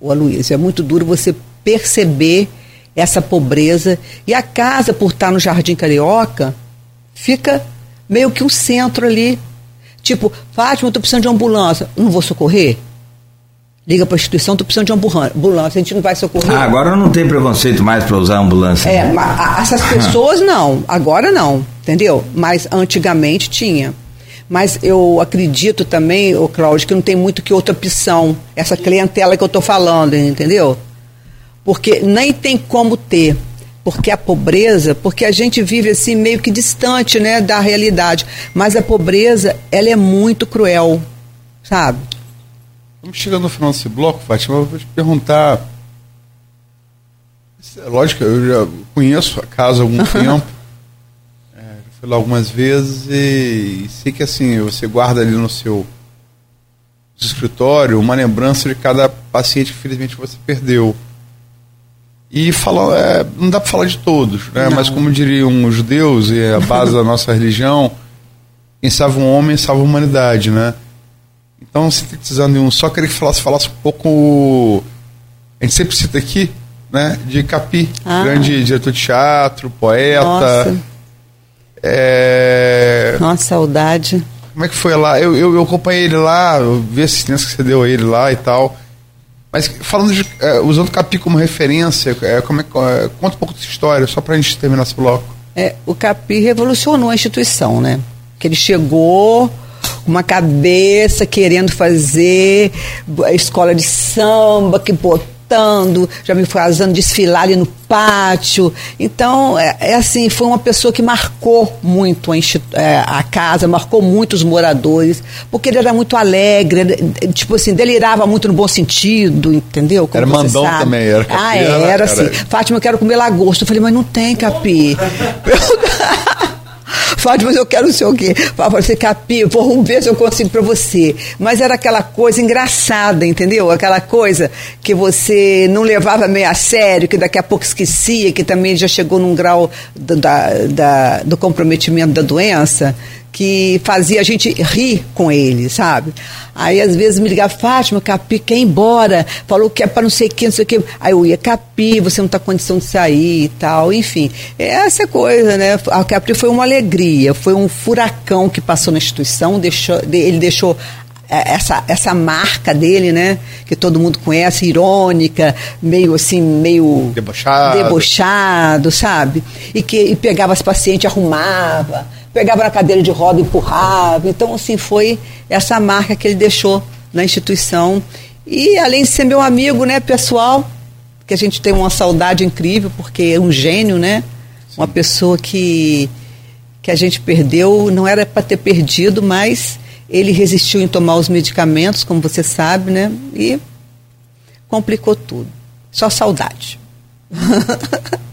o Aloysio, é muito duro você perceber essa pobreza. E a casa, por estar no Jardim Carioca, fica meio que um centro ali Tipo, Fátima, eu tô precisando de ambulância. Não vou socorrer? Liga para a instituição, estou precisando de ambulância, a gente não vai socorrer. Ah, agora não tem preconceito mais para usar ambulância. É, mas essas pessoas não, agora não, entendeu? Mas antigamente tinha. Mas eu acredito também, o Cláudio, que não tem muito que outra opção, essa clientela que eu estou falando, entendeu? Porque nem tem como ter porque a pobreza, porque a gente vive assim meio que distante, né, da realidade, mas a pobreza, ela é muito cruel, sabe? Vamos chegando no final desse bloco, Fátima, eu vou te perguntar, é lógico, eu já conheço a casa há algum [laughs] tempo, é, fui lá algumas vezes e, e sei que assim, você guarda ali no seu escritório uma lembrança de cada paciente que infelizmente você perdeu. E falar, é, não dá para falar de todos, né? mas como diriam os judeus, e é a base da nossa religião, quem salva um homem salva a humanidade, né? Então, sintetizando em um, só queria que falasse, falasse um pouco. A gente sempre cita aqui, né? De Capi, ah. grande diretor de teatro, poeta. Nossa. É... Nossa, saudade. Como é que foi lá? Eu, eu, eu acompanhei ele lá, eu vi a assistência que você deu a ele lá e tal. Mas falando de, é, usando Capi como referência, é, como é, é, conta um pouco dessa história, só para a gente terminar esse bloco. É, o Capi revolucionou a instituição, né? Que ele chegou uma cabeça querendo fazer escola de samba, que botando, já me fazendo desfilar ali no pátio. Então, é, é assim, foi uma pessoa que marcou muito a, é, a, casa, marcou muito os moradores, porque ele era muito alegre, tipo assim, delirava muito no bom sentido, entendeu? Como era mandão sabe. também, era Ah, era, era assim. Fátima, eu quero comer lagosta. Eu falei, mas não tem capi. [laughs] Fátima, eu quero o quê. Fátima, você capi, vou ver se eu consigo para você. Mas era aquela coisa engraçada, entendeu? Aquela coisa que você não levava meio a sério, que daqui a pouco esquecia, que também já chegou num grau da, da, do comprometimento da doença que fazia a gente rir com ele, sabe? Aí às vezes me ligava, Fátima, Capi quer ir embora, falou que é para não sei o que, não sei o que. Aí eu ia, Capi, você não está com condição de sair e tal, enfim. Essa coisa, né? A Capi foi uma alegria, foi um furacão que passou na instituição, deixou, ele deixou é, essa, essa marca dele, né? Que todo mundo conhece, irônica, meio assim, meio debochado, debochado sabe? E que e pegava as pacientes, arrumava pegava na cadeira de roda empurrava. Então, assim, foi essa marca que ele deixou na instituição. E além de ser meu amigo, né, pessoal, que a gente tem uma saudade incrível, porque é um gênio, né? Uma pessoa que, que a gente perdeu, não era para ter perdido, mas ele resistiu em tomar os medicamentos, como você sabe, né? E complicou tudo. Só saudade. [laughs]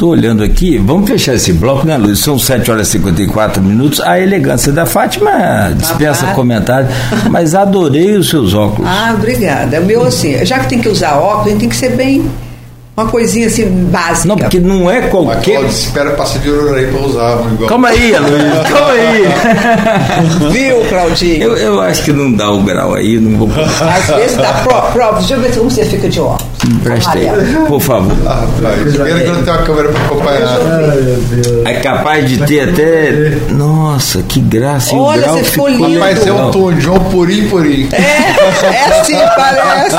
Estou olhando aqui, vamos fechar esse bloco, né, Luiz? São 7 horas e 54 minutos. A elegância da Fátima dispensa Papá. comentário, mas adorei os seus óculos. Ah, obrigada. É meu assim, já que tem que usar óculos, tem que ser bem uma coisinha assim básica. Não, porque não é qualquer. Mas, espera passar de ouro aí para usar. Igual. Calma aí, Luiz, [laughs] calma aí. Viu, Claudinho? Eu, eu acho que não dá o grau aí, não vou. Às vezes dá. Prova, deixa eu ver como você fica de óculos. Prestei, por favor. Ah, Primeiro que não tem uma câmera para acompanhar. É capaz de ter até. Nossa, que graça. Olha, você ficou lindo. Mas é um tom João Purim Purim. É, é assim, parece.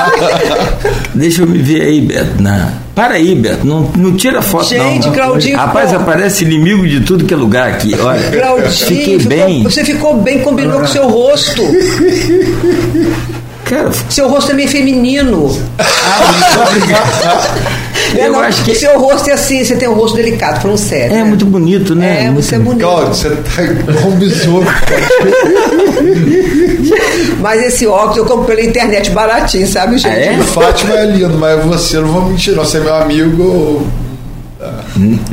[laughs] Deixa eu me ver aí, Beto. Não. Para aí, Beto, não, não tira foto Gente, não. Claudinho. Rapaz, pô. aparece inimigo de tudo que é lugar aqui. Olha, Claudinho, fiquei ficou, bem. Você ficou bem, combinou com o seu rosto. [laughs] Cara, seu rosto é meio feminino. Ah, muito obrigado. É, eu não, acho que. Seu rosto é assim, você tem um rosto delicado, falando sério. É né? muito bonito, né? É, muito você é bonito. Cláudio, você tá igual um besouro. [laughs] mas esse óculos eu comprei pela internet baratinho, sabe, gente? Ah, é? O Fátima é lindo, mas você não vou mentir, não. Você é meu amigo.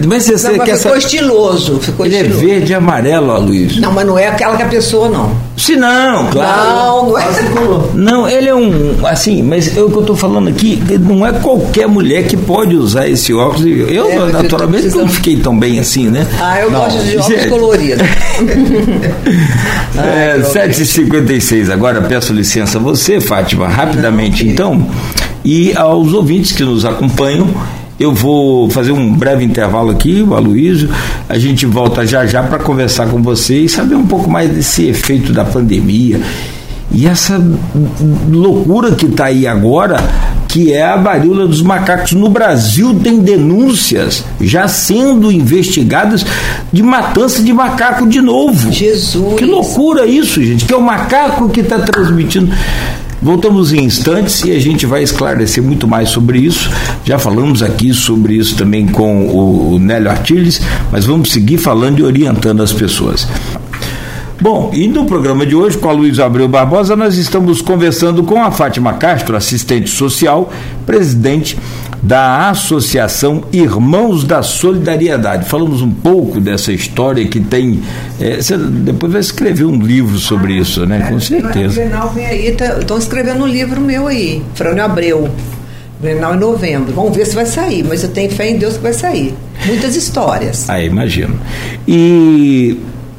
Mas você, não, mas quer ficou estiloso. Ficou ele estiloso. é verde e amarelo, ó, Luiz. Não, mas não é aquela que a pessoa, não. Se não, claro. Não, não é. Não, ele é um. Assim, mas é o que eu estou falando aqui, não é qualquer mulher que pode usar esse óculos. Eu, é, naturalmente, eu não fiquei tão bem assim, né? Ah, eu não. gosto de óculos coloridos. [laughs] é, 7h56. Agora peço licença a você, Fátima, rapidamente não, então, e aos ouvintes que nos acompanham. Eu vou fazer um breve intervalo aqui, o Aloysio. A gente volta já já para conversar com você e saber um pouco mais desse efeito da pandemia. E essa loucura que está aí agora, que é a varíola dos macacos. No Brasil tem denúncias já sendo investigadas de matança de macaco de novo. Jesus! Que loucura isso, gente! Que é o macaco que está transmitindo. Voltamos em instantes e a gente vai esclarecer muito mais sobre isso. Já falamos aqui sobre isso também com o Nélio Artiles, mas vamos seguir falando e orientando as pessoas. Bom, e no programa de hoje, com a Luiz Abreu Barbosa, nós estamos conversando com a Fátima Castro, assistente social, presidente da Associação Irmãos da Solidariedade. Falamos um pouco dessa história que tem. É, você depois vai escrever um livro sobre isso, né? Com certeza. O Grenal vem aí, estão tá, escrevendo um livro meu aí, Frânio Abreu. Grenal em novembro. Vamos ver se vai sair, mas eu tenho fé em Deus que vai sair. Muitas histórias. Ah, imagino. E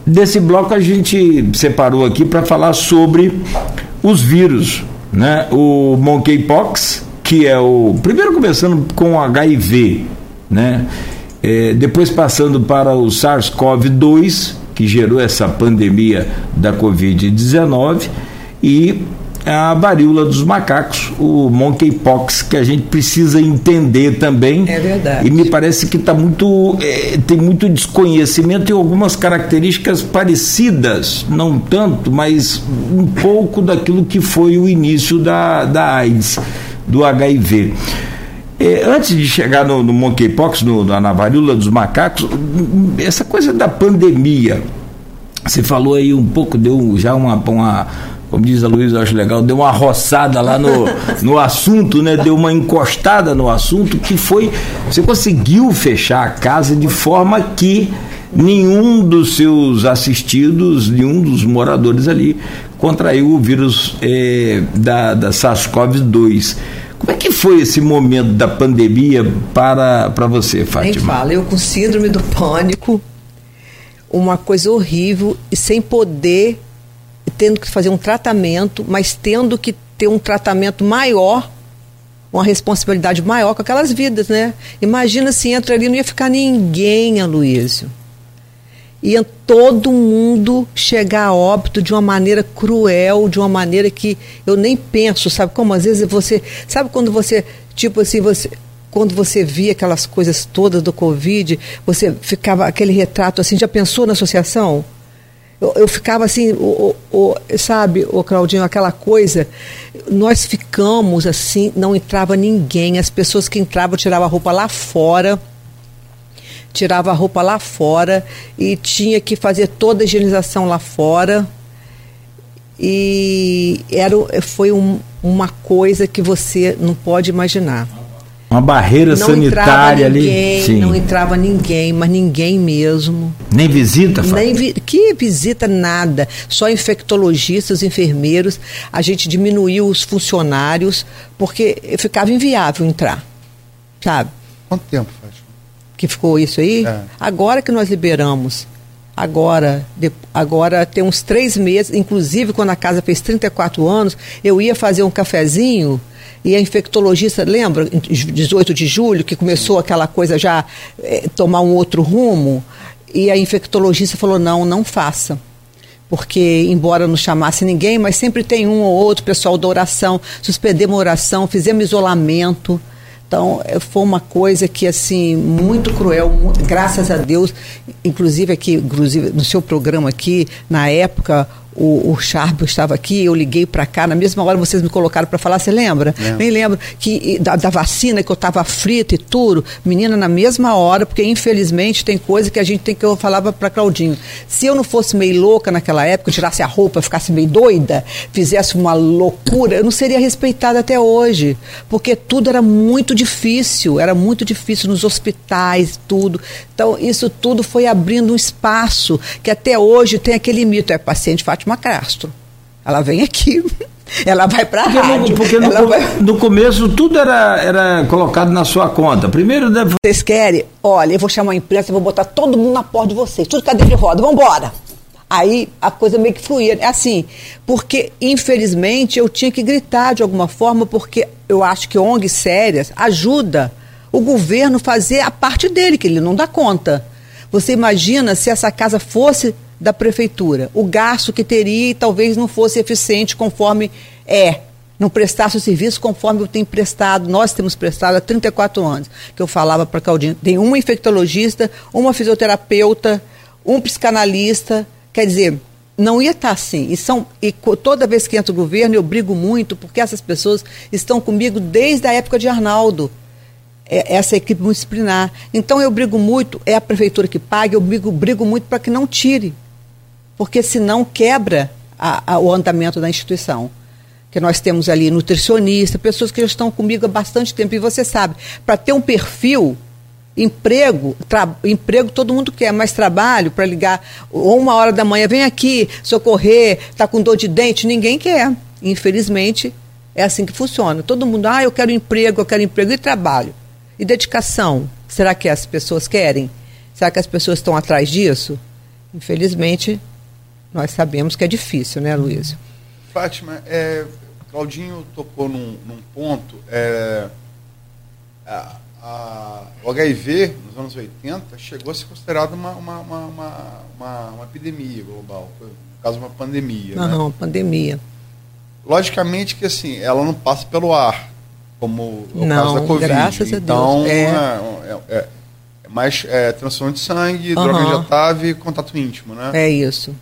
desse bloco a gente separou aqui para falar sobre os vírus, né? O monkeypox, que é o primeiro começando com HIV, né? É, depois passando para o SARS-CoV-2, que gerou essa pandemia da Covid-19, e a varíola dos macacos, o monkeypox, que a gente precisa entender também. É verdade. E me parece que tá muito, é, tem muito desconhecimento e algumas características parecidas, não tanto, mas um pouco daquilo que foi o início da, da AIDS, do HIV. É, antes de chegar no, no monkeypox, no, na varíola dos macacos, essa coisa da pandemia, você falou aí um pouco, deu já uma, uma como diz a Luísa, eu acho legal, deu uma roçada lá no, [laughs] no assunto, né? Deu uma encostada no assunto que foi. Você conseguiu fechar a casa de forma que nenhum dos seus assistidos, nenhum dos moradores ali contraiu o vírus é, da, da SARS-CoV-2. Como é que foi esse momento da pandemia para, para você, Fátima? Nem fala, eu com síndrome do pânico, uma coisa horrível e sem poder, tendo que fazer um tratamento, mas tendo que ter um tratamento maior, uma responsabilidade maior com aquelas vidas, né? Imagina se entra ali, não ia ficar ninguém, Aloysio. Ia todo mundo chegar a óbito de uma maneira cruel, de uma maneira que eu nem penso, sabe? Como às vezes você. Sabe quando você, tipo assim, você quando você via aquelas coisas todas do Covid, você ficava aquele retrato assim, já pensou na associação? Eu, eu ficava assim, o, o, sabe, o Claudinho, aquela coisa, nós ficamos assim, não entrava ninguém, as pessoas que entravam tiravam a roupa lá fora, tirava a roupa lá fora e tinha que fazer toda a higienização lá fora. E era, foi um, uma coisa que você não pode imaginar. Uma barreira não sanitária ninguém, ali. Sim. Não entrava ninguém, mas ninguém mesmo. Nem visita, Fábio? Nem vi, Que visita nada. Só infectologistas, enfermeiros. A gente diminuiu os funcionários porque ficava inviável entrar. Sabe? Quanto tempo, Fátima? Que ficou isso aí? É. Agora que nós liberamos. Agora, de, agora tem uns três meses, inclusive quando a casa fez 34 anos, eu ia fazer um cafezinho e a infectologista, lembra, 18 de julho, que começou aquela coisa já eh, tomar um outro rumo, e a infectologista falou: não, não faça. Porque, embora não chamasse ninguém, mas sempre tem um ou outro pessoal da oração, suspendemos oração, fizemos isolamento. Então, eh, foi uma coisa que, assim, muito cruel, graças a Deus, inclusive aqui, inclusive no seu programa aqui, na época, o, o estava aqui, eu liguei para cá, na mesma hora vocês me colocaram para falar, você lembra? Lembro. Nem lembro. Que, da, da vacina, que eu estava frita e tudo, menina, na mesma hora, porque infelizmente tem coisa que a gente tem que, eu falava para Claudinho, se eu não fosse meio louca naquela época, tirasse a roupa, ficasse meio doida, fizesse uma loucura, eu não seria respeitada até hoje, porque tudo era muito difícil, era muito difícil nos hospitais, tudo. Então, isso tudo foi abrindo um espaço que até hoje tem aquele mito, é paciente Fátima Castro. Ela vem aqui, [laughs] ela vai para a Porque, no, rádio, porque no, vai... no começo tudo era, era colocado na sua conta. Primeiro deve Vocês querem? Olha, eu vou chamar a imprensa, eu vou botar todo mundo na porta de vocês, tudo cadeira de roda, vamos embora. Aí a coisa meio que fluía. É assim, porque infelizmente eu tinha que gritar de alguma forma, porque eu acho que ONGs sérias ajuda o governo a fazer a parte dele, que ele não dá conta. Você imagina se essa casa fosse da prefeitura, o gasto que teria e talvez não fosse eficiente conforme é não prestasse o serviço conforme eu tenho prestado, nós temos prestado há 34 anos, que eu falava para Claudinho, tem uma infectologista, uma fisioterapeuta, um psicanalista, quer dizer, não ia estar assim. E, são, e toda vez que entra o governo, eu brigo muito, porque essas pessoas estão comigo desde a época de Arnaldo é- essa equipe multidisciplinar. Então eu brigo muito, é a prefeitura que paga, eu brigo, brigo muito para que não tire, porque senão quebra a- a- o andamento da instituição. Que nós temos ali nutricionista, pessoas que já estão comigo há bastante tempo. E você sabe, para ter um perfil, emprego, emprego todo mundo quer, mas trabalho para ligar ou uma hora da manhã, vem aqui socorrer, está com dor de dente, ninguém quer. Infelizmente, é assim que funciona. Todo mundo, ah, eu quero emprego, eu quero emprego e trabalho. E dedicação? Será que as pessoas querem? Será que as pessoas estão atrás disso? Infelizmente, nós sabemos que é difícil, né, Luísa? Fátima, é, Claudinho tocou num, num ponto. é, a- a- o HIV, nos anos 80, chegou a ser considerado uma, uma, uma, uma, uma- epidemia global, foi, no caso, uma pandemia. né? Não, pandemia. Logicamente que assim, ela não passa pelo ar, como o Não, caso da Covid. graças a Deus. então, É. é, é, é mais é, transfusão de sangue, Aham. droga injetável e contato íntimo, né? É isso.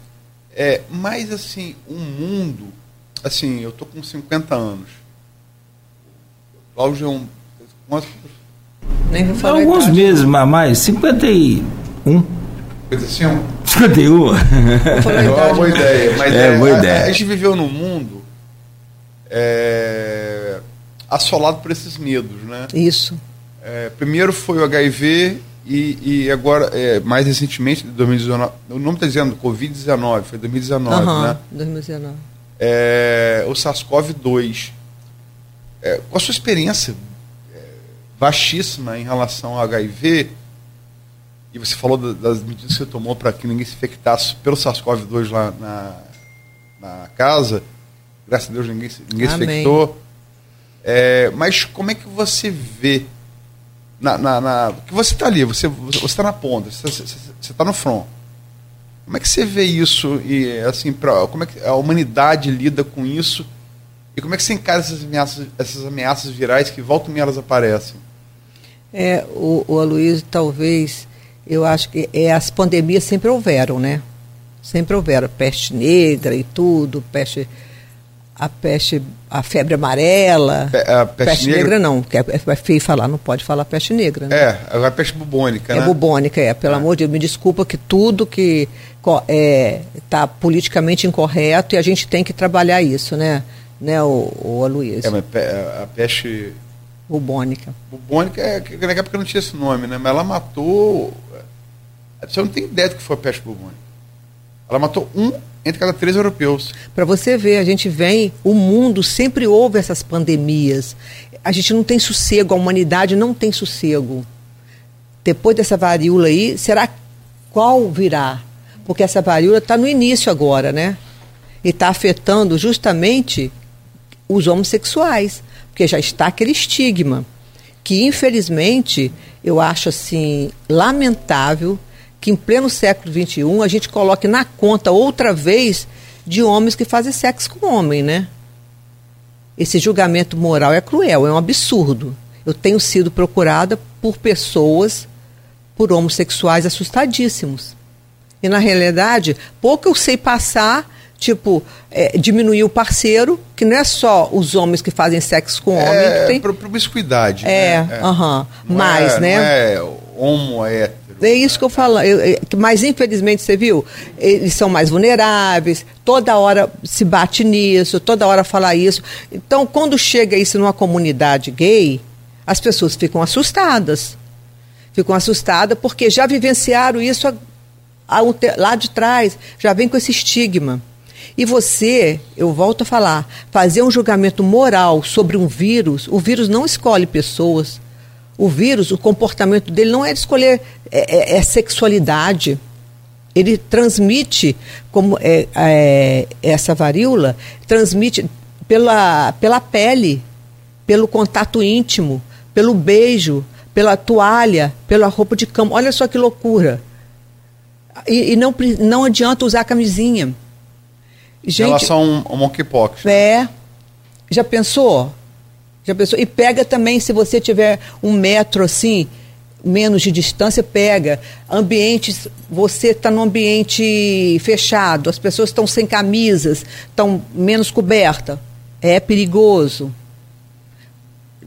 É, mas assim, o mundo, assim, eu tô com 50 anos. O Cláudio é um. Quantos? Nem vou falar a Alguns idade. meses mais, mais 51. 55? 51. Vou falar a É uma boa não. ideia. Mas É, é, boa a- ideia. A, gente viveu num mundo é, assolado por esses medos, né? Isso. É, primeiro foi o HIV e, e agora, é, mais recentemente, 2019, o nome está dizendo Covid-19, foi 2019, Aham, né? 2019. É, o SARS-CoV-2. É, qual a sua experiência é, vastíssima em relação ao HIV? E você falou da- das medidas que você tomou para que ninguém se infectasse pelo SARS-CoV-2 lá na, na casa. Graças a Deus ninguém, se- ninguém se infectou. É, mas como é que você vê na, na, na- que você está ali, você está na ponta, você está no front. Como é que você vê isso e assim, pra, como é que a humanidade lida com isso e como é que você encara essas ameaças, essas ameaças virais que voltam e elas aparecem? É, o, o Aloysio, talvez, eu acho que é, as pandemias sempre houveram, né? Sempre houveram. Peste negra e tudo, peste, a peste, a febre amarela. Pe- a peste negra- não, que é, é feio falar, não pode falar peste negra, né? É, agora a peste bubônica, É né? bubônica, é. Pelo amor de Deus, me desculpa que tudo que está politicamente incorreto e a gente tem que trabalhar isso, né? Né, o, o Aloysio? É, mas pe- a peste Bubônica. bubônica, é, época não tinha esse nome, né? Mas ela matou. Você não tem ideia do que foi a peste bubônica. Ela matou um entre cada três europeus. Para você ver, a gente vem, o mundo sempre houve essas pandemias. A gente não tem sossego, a humanidade não tem sossego. Depois dessa varíola aí, será qual virá? Porque essa varíola está no início agora, né? E está afetando justamente os homossexuais, porque já está aquele estigma que infelizmente eu acho assim lamentável que em pleno século XXI a gente coloque na conta outra vez de homens que fazem sexo com homem, né? Esse julgamento moral é cruel, é um absurdo. Eu tenho sido procurada por pessoas, por homossexuais assustadíssimos. E na realidade, pouco eu sei passar, tipo, é, diminuir o parceiro, que não é só os homens que fazem sexo com homem, que É, tem. pro- promiscuidade. É, né? aham. Não Mais, é, né? Não é homo, é. É isso que eu falo. Eu- mas, infelizmente, você viu, eles são mais vulneráveis, toda hora se bate nisso, toda hora fala isso. Então, quando chega isso numa comunidade gay, as pessoas ficam assustadas. Ficam assustadas porque já vivenciaram isso um te- lá de trás, já vem com esse estigma. E você, eu volto a falar, fazer um julgamento moral sobre um vírus, o vírus não escolhe pessoas. O vírus, o comportamento dele não é de escolher é, é- é sexualidade. Ele transmite, como é, é, essa varíola, transmite pela, pela pele, pelo contato íntimo, pelo beijo, pela toalha, pela roupa de cama. Olha só que loucura. E, e não, não adianta usar camisinha. Em relação ao monkeypox. né? É. Já pensou? Já pensou? E pega também, se você tiver um metro assim, menos de distância, pega. Ambientes, você está num ambiente fechado, as pessoas estão sem camisas, estão menos coberta. É perigoso.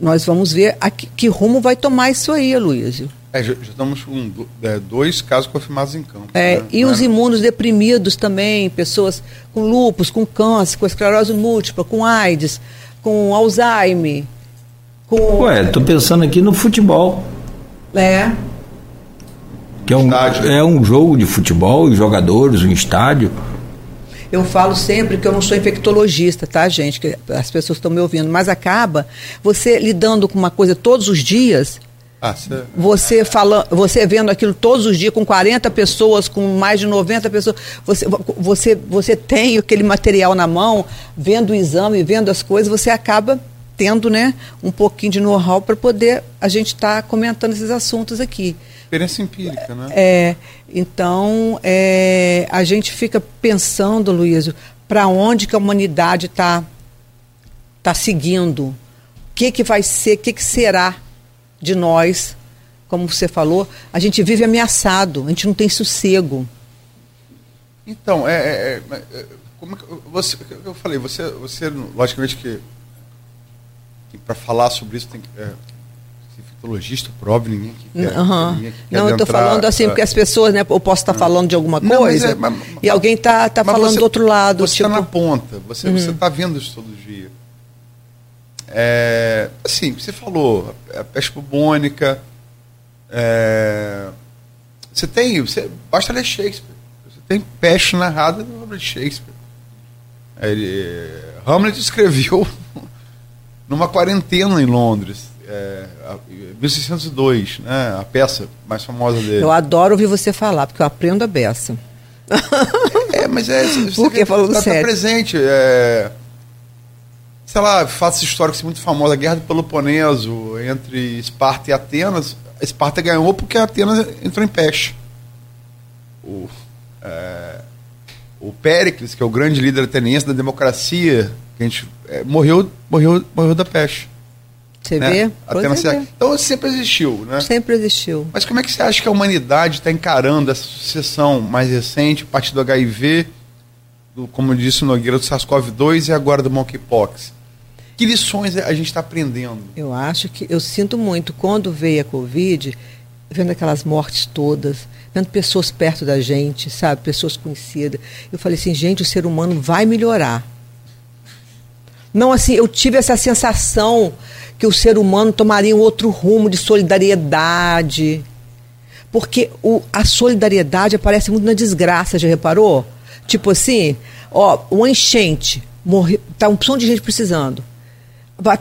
Nós vamos ver a que, que rumo vai tomar isso aí, Luísio. É, já, já estamos com é, dois casos confirmados em campo. É, né? e os é- imunos deprimidos também, pessoas com lúpus, com câncer, com esclerose múltipla, com AIDS, com Alzheimer, com. Ué, tô pensando aqui no futebol, É. que é um, Estádio. é um jogo de futebol, os jogadores, um estádio. Eu falo sempre que eu não sou infectologista, tá, gente? Que as pessoas estão me ouvindo, mas acaba você lidando com uma coisa todos os dias, Ah, cê- você fala, você vendo aquilo todos os dias com 40 pessoas, com mais de 90 pessoas, você, você, você tem aquele material na mão, vendo o exame, vendo as coisas, você acaba tendo, né, um pouquinho de know-how para poder a gente estar comentando esses assuntos aqui. experiência empírica, né? É, então, é, a gente fica pensando, Luísio, para onde que a humanidade está está seguindo. O que, que vai ser, o que, que será de nós? Como você falou, a gente vive ameaçado, a gente não tem sossego. Então, é, é, é, é como você, eu falei, você, você logicamente que, que para falar sobre isso tem que é, fitologista, próprio, ninguém que quer, uhum. ninguém quer Não, eu estou falando assim, porque as pessoas, né, eu posso estar tá falando de alguma coisa não, mas é, mas, e alguém está tá, tá falando você, do outro lado. Você está tipo... na ponta, você uhum. está vendo isso todo dia. É, assim, você falou, a peste bubônica, é, você tem, você, basta ler Shakespeare, você tem peste narrada no obra de Shakespeare. Ele, Hamlet escreveu [laughs] numa quarentena em Londres é, 1602, né? A peça mais famosa dele. Eu adoro ouvir você falar, porque eu aprendo a beça. É, mas é. Você [laughs] Por que falando tá, sério? Tá presente. É, sei lá, fatos históricos muito famosos. A Guerra do Peloponeso entre Esparta e Atenas. Esparta ganhou porque Atenas entrou em peste. O, é, o Péricles, que é o grande líder ateniense da democracia, que a gente, é, morreu, morreu, morreu da peste. Você né? vê? Até é. Então sempre existiu, né? Sempre existiu. Mas como é que você acha que a humanidade está encarando essa sucessão mais recente, a partir do HIV, do, como disse o Nogueira, do SARS-CoV-2 e agora do monkeypox? Que lições a gente está aprendendo? Eu acho que, eu sinto muito, quando veio a Covid, vendo aquelas mortes todas, vendo pessoas perto da gente, sabe, pessoas conhecidas, eu falei assim, gente, o ser humano vai melhorar. Não assim, eu tive essa sensação que o ser humano tomaria um outro rumo de solidariedade. Porque o, a solidariedade aparece muito na desgraça, já reparou? Tipo assim, ó, uma enchente, morre, tá um opção de gente precisando.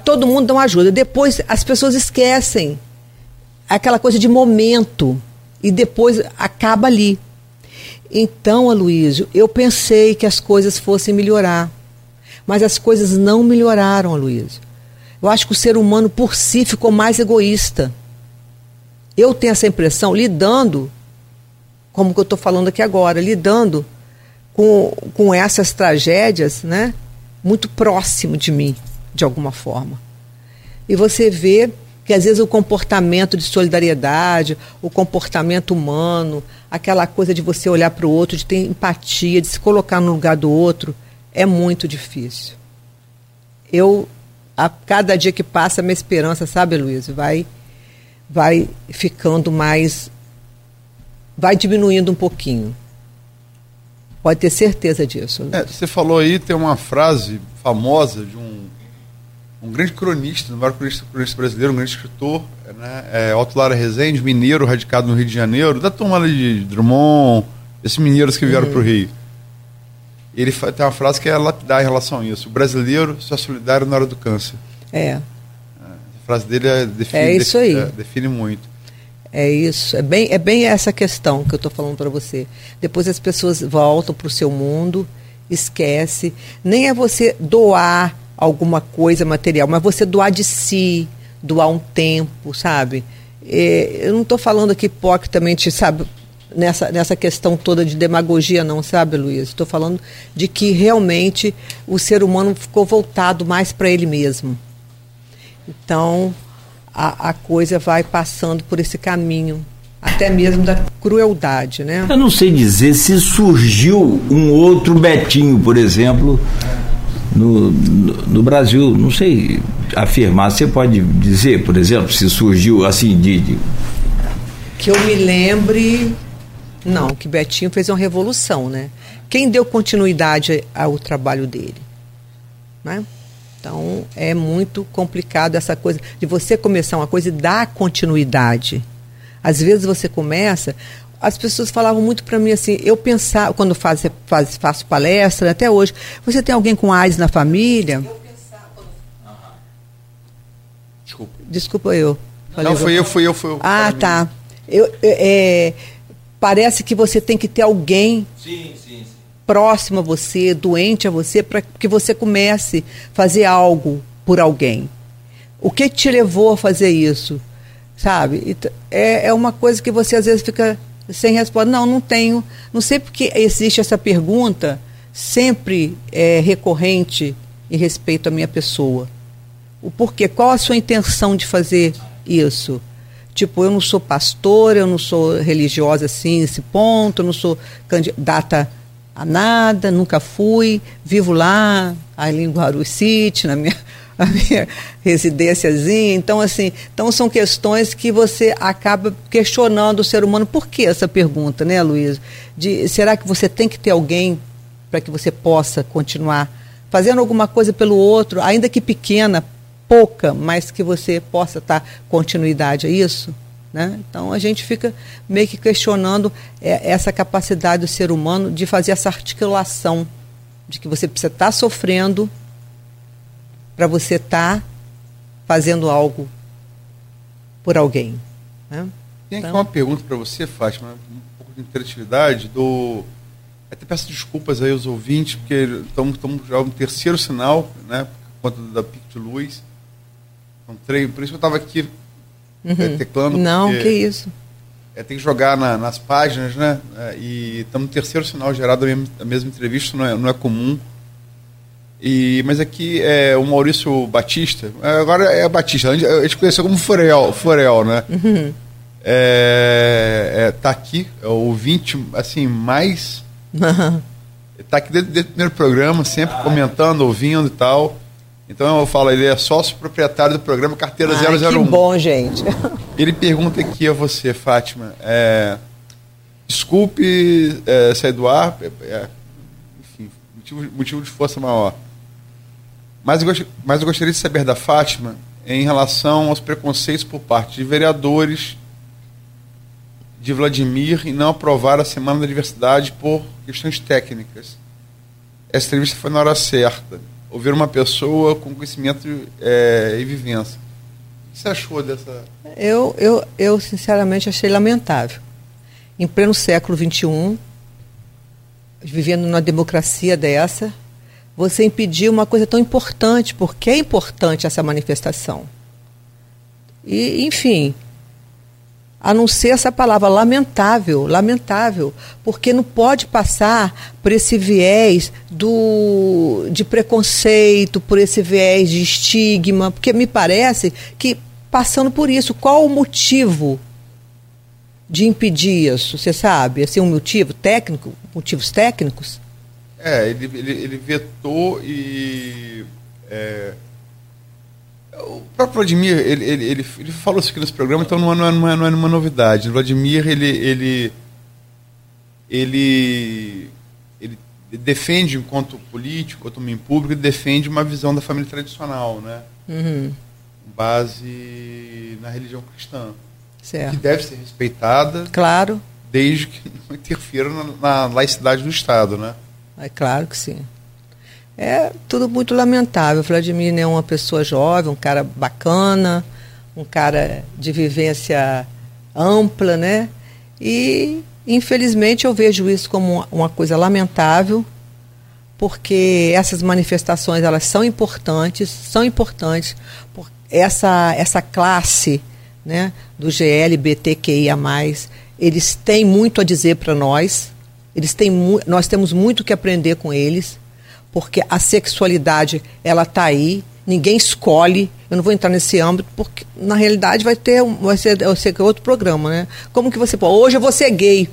Todo mundo dar uma ajuda. Depois as pessoas esquecem aquela coisa de momento e depois acaba ali. Então, Aloysio, eu pensei que as coisas fossem melhorar. Mas as coisas não melhoraram, Aloysio. Eu acho que o ser humano por si ficou mais egoísta. Eu tenho essa impressão, lidando, como que eu estou falando aqui agora, lidando com, com essas tragédias, né? Muito próximo de mim, de alguma forma. E você vê que às vezes o comportamento de solidariedade, o comportamento humano, aquela coisa de você olhar para o outro, de ter empatia, de se colocar no lugar do outro, é muito difícil. Eu a cada dia que passa, minha esperança, sabe, Luiz, vai, vai ficando mais. vai diminuindo um pouquinho. Pode ter certeza disso. É, você falou aí, tem uma frase famosa de um, um grande cronista, um maior cronista, cronista brasileiro, um grande escritor, né? é, Otto Lara Rezende, mineiro, radicado no Rio de Janeiro, da turma de Drummond, esses mineiros que vieram uhum. para o Rio ele tem uma frase que é lapidar em relação a isso. O brasileiro só é solidário na hora do câncer. É. é a frase dele é, define, é isso aí. É, define muito. É isso, é bem, é bem essa questão que eu estou falando para você. Depois as pessoas voltam para o seu mundo, esquece. Nem é você doar alguma coisa material, mas você doar de si, doar um tempo, sabe? É, eu não estou falando aqui hipocritamente, sabe? nessa, nessa questão toda de demagogia, não, sabe, Luiz? Estou falando de que realmente o ser humano ficou voltado mais para ele mesmo. Então, a, a coisa vai passando por esse caminho até mesmo da crueldade, né? Eu não sei dizer se surgiu um outro Betinho, por exemplo, no, no, Brasil. Não sei afirmar. Você pode dizer, por exemplo, se surgiu assim de, de... que eu me lembre não, que Betinho fez uma revolução, né? Quem deu continuidade ao trabalho dele? Né? Então, é muito complicado essa coisa de você começar uma coisa e dar continuidade. Às vezes você começa, as pessoas falavam muito para mim assim, eu pensava, quando faz, faz, faço palestra, até hoje, você tem alguém com AIDS na família? Eu pensava. Desculpa. Desculpa eu. Falei, Não, fui eu, fui eu, fui eu. Ah, tá. Eu, é, parece que você tem que ter alguém sim, sim, sim. próximo a você, doente a você, para que você comece a fazer algo por alguém. O que te levou a fazer isso? Sabe? É, é uma coisa que você às vezes fica sem resposta. Não, não tenho. Não sei porque existe essa pergunta sempre é, recorrente em respeito à minha pessoa. O porquê? Qual a sua intenção de fazer isso? Tipo, eu não sou pastor, eu não sou religiosa assim, nesse ponto, eu não sou candidata a nada, nunca fui, vivo lá, ali em Guarulhos City, na minha, na minha [laughs] residênciazinha. Então, assim, então são questões que você acaba questionando o ser humano. Por que essa pergunta, né, Luiz? Será que você tem que ter alguém para que você possa continuar fazendo alguma coisa pelo outro, ainda que pequena, pouca, mas que você possa dar continuidade a isso? Né? Então a gente fica meio que questionando é, essa capacidade do ser humano de fazer essa articulação de que você precisa estar tá sofrendo para você estar tá fazendo algo por alguém. Né? Tem então, aqui uma pergunta para você, Fátima, um pouco de interatividade do até peço desculpas aí aos ouvintes, porque estamos, já no terceiro sinal, né? Por conta da pico de luz. Encontrei, por isso eu estava aqui uhum. é, teclando. Não, que isso. É, tem que jogar na, nas páginas, né? É, e estamos no terceiro sinal gerado da mesma, da mesma entrevista, não é, não é comum. E, mas aqui é o Maurício Batista, agora é Batista, a gente conheceu como Forel, Forel né? Uhum. É, é, tá aqui, é o ouvinte assim, mais Está [laughs] aqui dentro, do primeiro programa, sempre comentando, ouvindo e tal. Então eu falo, ele é sócio proprietário do programa Carteira Ai, 001. Que bom, gente. [laughs] Ele pergunta aqui a você, Fátima. É, desculpe é, sair do ar, é, é, enfim, motivo, motivo de força maior. Mas eu, mas eu gostaria de saber da Fátima em relação aos preconceitos por parte de vereadores de Vladimir em não aprovar a Semana da Diversidade por questões técnicas. Essa entrevista foi na hora certa. Ouvir uma pessoa com conhecimento é, e vivência. O que você achou dessa. Eu, eu, eu, sinceramente, achei lamentável. Em pleno século XXI, vivendo numa democracia dessa, você impedir uma coisa tão importante, porque é importante essa manifestação. E, enfim, a não ser essa palavra lamentável, lamentável, porque não pode passar por esse viés do, de preconceito, por esse viés de estigma, porque me parece que passando por isso, qual o motivo de impedir isso? Você sabe, assim, um motivo técnico, motivos técnicos? É, ele, ele, ele vetou e é o próprio Vladimir, ele, ele, ele, ele, falou isso aqui nesse programa, então não é, não é, não é, não é novidade. O Vladimir, ele, ele, ele, ele defende, enquanto político, enquanto homem público, ele defende uma visão da família tradicional, né? Uhum. Base na religião cristã. Certo. Que deve ser respeitada. Claro. Desde que não interfira na, na laicidade do Estado, né? É claro que sim. É tudo muito lamentável. O Vladimir é uma pessoa jovem, um cara bacana, um cara de vivência ampla, né? E, infelizmente, eu vejo isso como uma coisa lamentável, porque essas manifestações elas são importantes, são importantes. Por essa, essa classe né, do GLBTQIA+, eles têm muito a dizer para nós, eles têm nós temos muito que aprender com eles porque a sexualidade ela está aí, ninguém escolhe. Eu não vou entrar nesse âmbito porque na realidade vai ter vai ser, vai ser outro programa, né? Como que você pode? Hoje eu vou ser gay.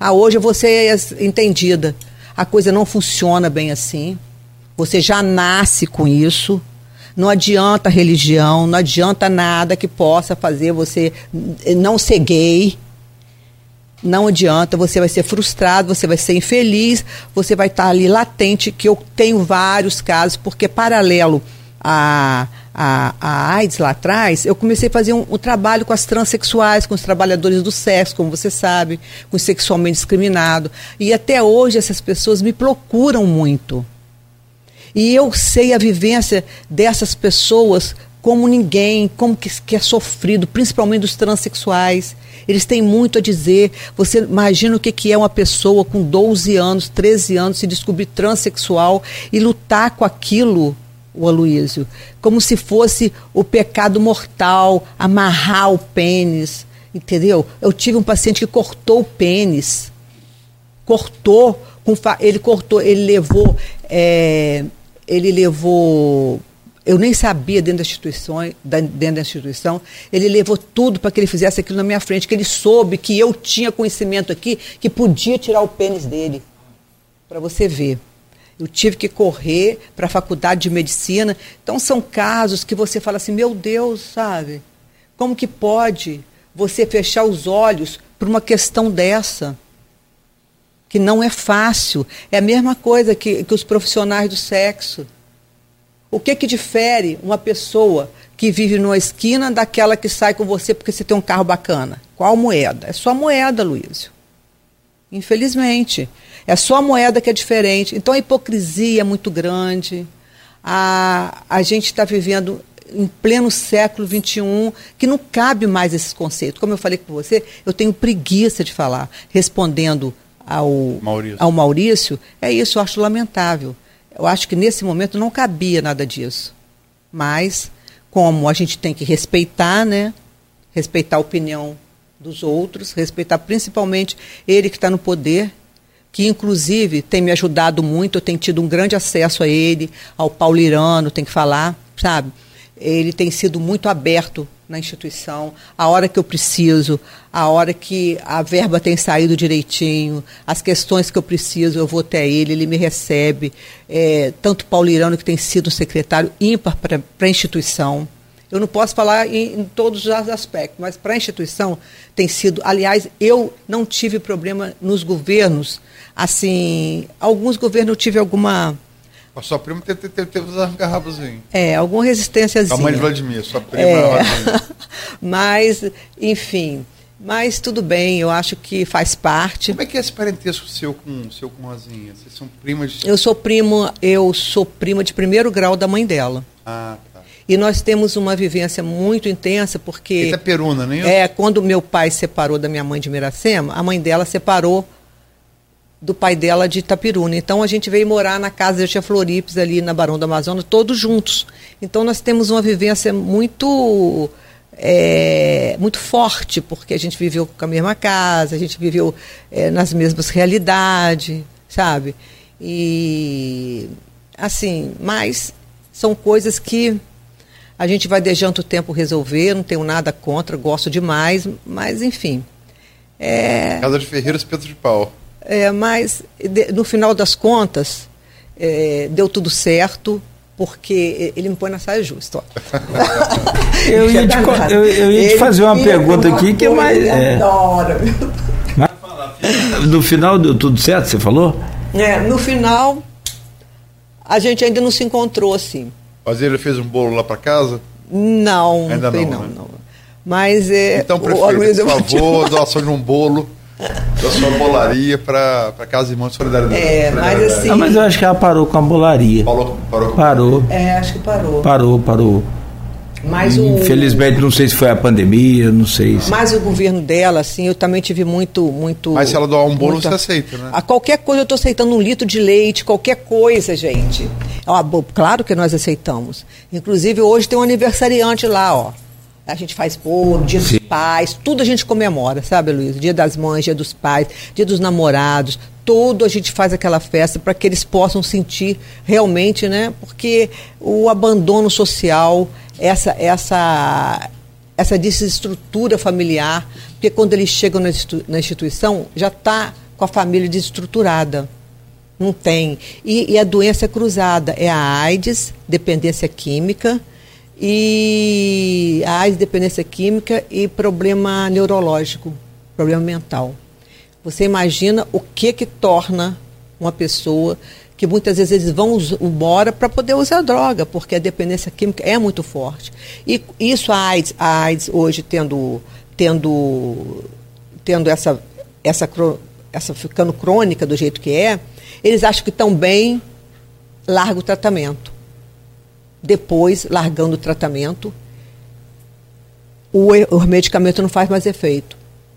Ah, hoje eu vou ser entendida. A coisa não funciona bem assim. Você já nasce com isso. Não adianta religião, não adianta nada que possa fazer você não ser gay não adianta, você vai ser frustrado, você vai ser infeliz, você vai estar ali latente, que eu tenho vários casos, porque paralelo a, a, a AIDS lá atrás, eu comecei a fazer um, um, trabalho com as transexuais, com os trabalhadores do sexo, como você sabe, com os sexualmente discriminados. E até hoje essas pessoas me procuram muito. E eu sei a vivência dessas pessoas como ninguém, como que, que é sofrido, principalmente dos transexuais. Eles têm muito a dizer. Você imagina o que, que é uma pessoa com 12 anos, 13 anos, se descobrir transexual e lutar com aquilo, o Aloísio, como se fosse o pecado mortal, amarrar o pênis, entendeu? Eu tive um paciente que cortou o pênis, cortou, ele cortou, ele levou é, ele levou eu nem sabia dentro da instituição, dentro da instituição, ele levou tudo para que ele fizesse aquilo na minha frente, que ele soube que eu tinha conhecimento aqui, que podia tirar o pênis dele. Para você ver. Eu tive que correr para a faculdade de medicina. Então são casos que você fala assim, meu Deus, sabe? Como que pode você fechar os olhos para uma questão dessa? Que não é fácil. É a mesma coisa que, que os profissionais do sexo. O que que difere uma pessoa que vive numa esquina daquela que sai com você porque você tem um carro bacana? Qual moeda? É só moeda, Luísio. Infelizmente. É só a moeda que é diferente. Então a hipocrisia é muito grande. A, a gente está vivendo em pleno século XXI, que não cabe mais esses conceitos. Como eu falei com você, eu tenho preguiça de falar. Respondendo ao Maurício, ao Maurício é isso, eu acho lamentável. Eu acho que nesse momento não cabia nada disso. Mas, como a gente tem que respeitar, né? Respeitar a opinião dos outros, respeitar principalmente ele que está no poder, que inclusive tem me ajudado muito, eu tenho tido um grande acesso a ele, ao Paulirano, tem que falar, sabe? Ele tem sido muito aberto na instituição, a hora que eu preciso, a hora que a verba tem saído direitinho, as questões que eu preciso, eu vou até ele, ele me recebe. É, tanto Paulirano, que tem sido um secretário ímpar para a instituição. Eu não posso falar em, em todos os aspectos, mas para a instituição tem sido. Aliás, eu não tive problema nos governos. Assim, alguns governos eu tive alguma a sua prima teve, teve, teve uns arranca-rabos É, alguma resistênciazinha. A mãe de Vladimir, sua prima é. [laughs] Mas, enfim, mas tudo bem, eu acho que faz parte. Como é que é esse parentesco seu com seu com Rosinha? Vocês são primas de... Eu sou primo, eu sou prima de primeiro grau da mãe dela. Ah, tá. E nós temos uma vivência muito intensa, porque. Itaperuna, nem É, quando meu pai separou da minha mãe de Miracema, a mãe dela separou do pai dela de Itapiruna. Então a gente veio morar na casa da tia Floripes ali na Barão do Amazonas, todos juntos. Então nós temos uma vivência muito é, muito forte, porque a gente viveu com a mesma casa, a gente viveu é, nas mesmas realidades, sabe? E assim, mas são coisas que a gente vai deixando o tempo resolver, não tenho nada contra, gosto demais, mas enfim. É... Casa de Ferreiros Pedro de Pau. É, mas, de, no final das contas, é, deu tudo certo, porque ele me põe na saia justa. [laughs] eu, ia te, eu, eu ia te fazer uma pergunta aqui que é mais. É. Adora, mas, no final deu tudo certo, você falou? É, no final, a gente ainda não se encontrou assim. Mas ele fez um bolo lá para casa? Não, ainda não, não, né? não. Mas é. Então, prefeito, por favor, doação de um bolo da sua bolaria para Casa Irmã de Solidariedade. É, mas assim. Ah, mas eu acho que ela parou com a bolaria. Parou, parou. Parou. É, acho que parou. Parou, parou. Mas o... Infelizmente, não sei se foi a pandemia, não sei. Se... Mas o governo dela, assim, eu também tive muito. muito Mas se ela doar um bolo, muito... você aceita, né? A qualquer coisa eu estou aceitando um litro de leite, qualquer coisa, gente. Ó, claro que nós aceitamos. Inclusive, hoje tem um aniversariante lá, ó. A gente faz bolo, dia Sim. dos pais, tudo a gente comemora, sabe, Luiz? Dia das mães, dia dos pais, dia dos namorados, tudo a gente faz aquela festa para que eles possam sentir realmente, né? Porque o abandono social, essa, essa, essa desestrutura familiar, porque quando eles chegam na instituição, já está com a família desestruturada. Não tem. E, e a doença é cruzada. É a AIDS, dependência química, e a AIDS, dependência química e problema neurológico, problema mental. Você imagina o que que torna uma pessoa que muitas vezes eles vão embora para poder usar droga, porque a dependência química é muito forte. E isso a AIDS, a AIDS hoje tendo tendo tendo essa essa essa ficando crônica do jeito que é, eles acham que estão bem, larga o tratamento depois, largando o tratamento, o, o medicamento não faz mais efeito.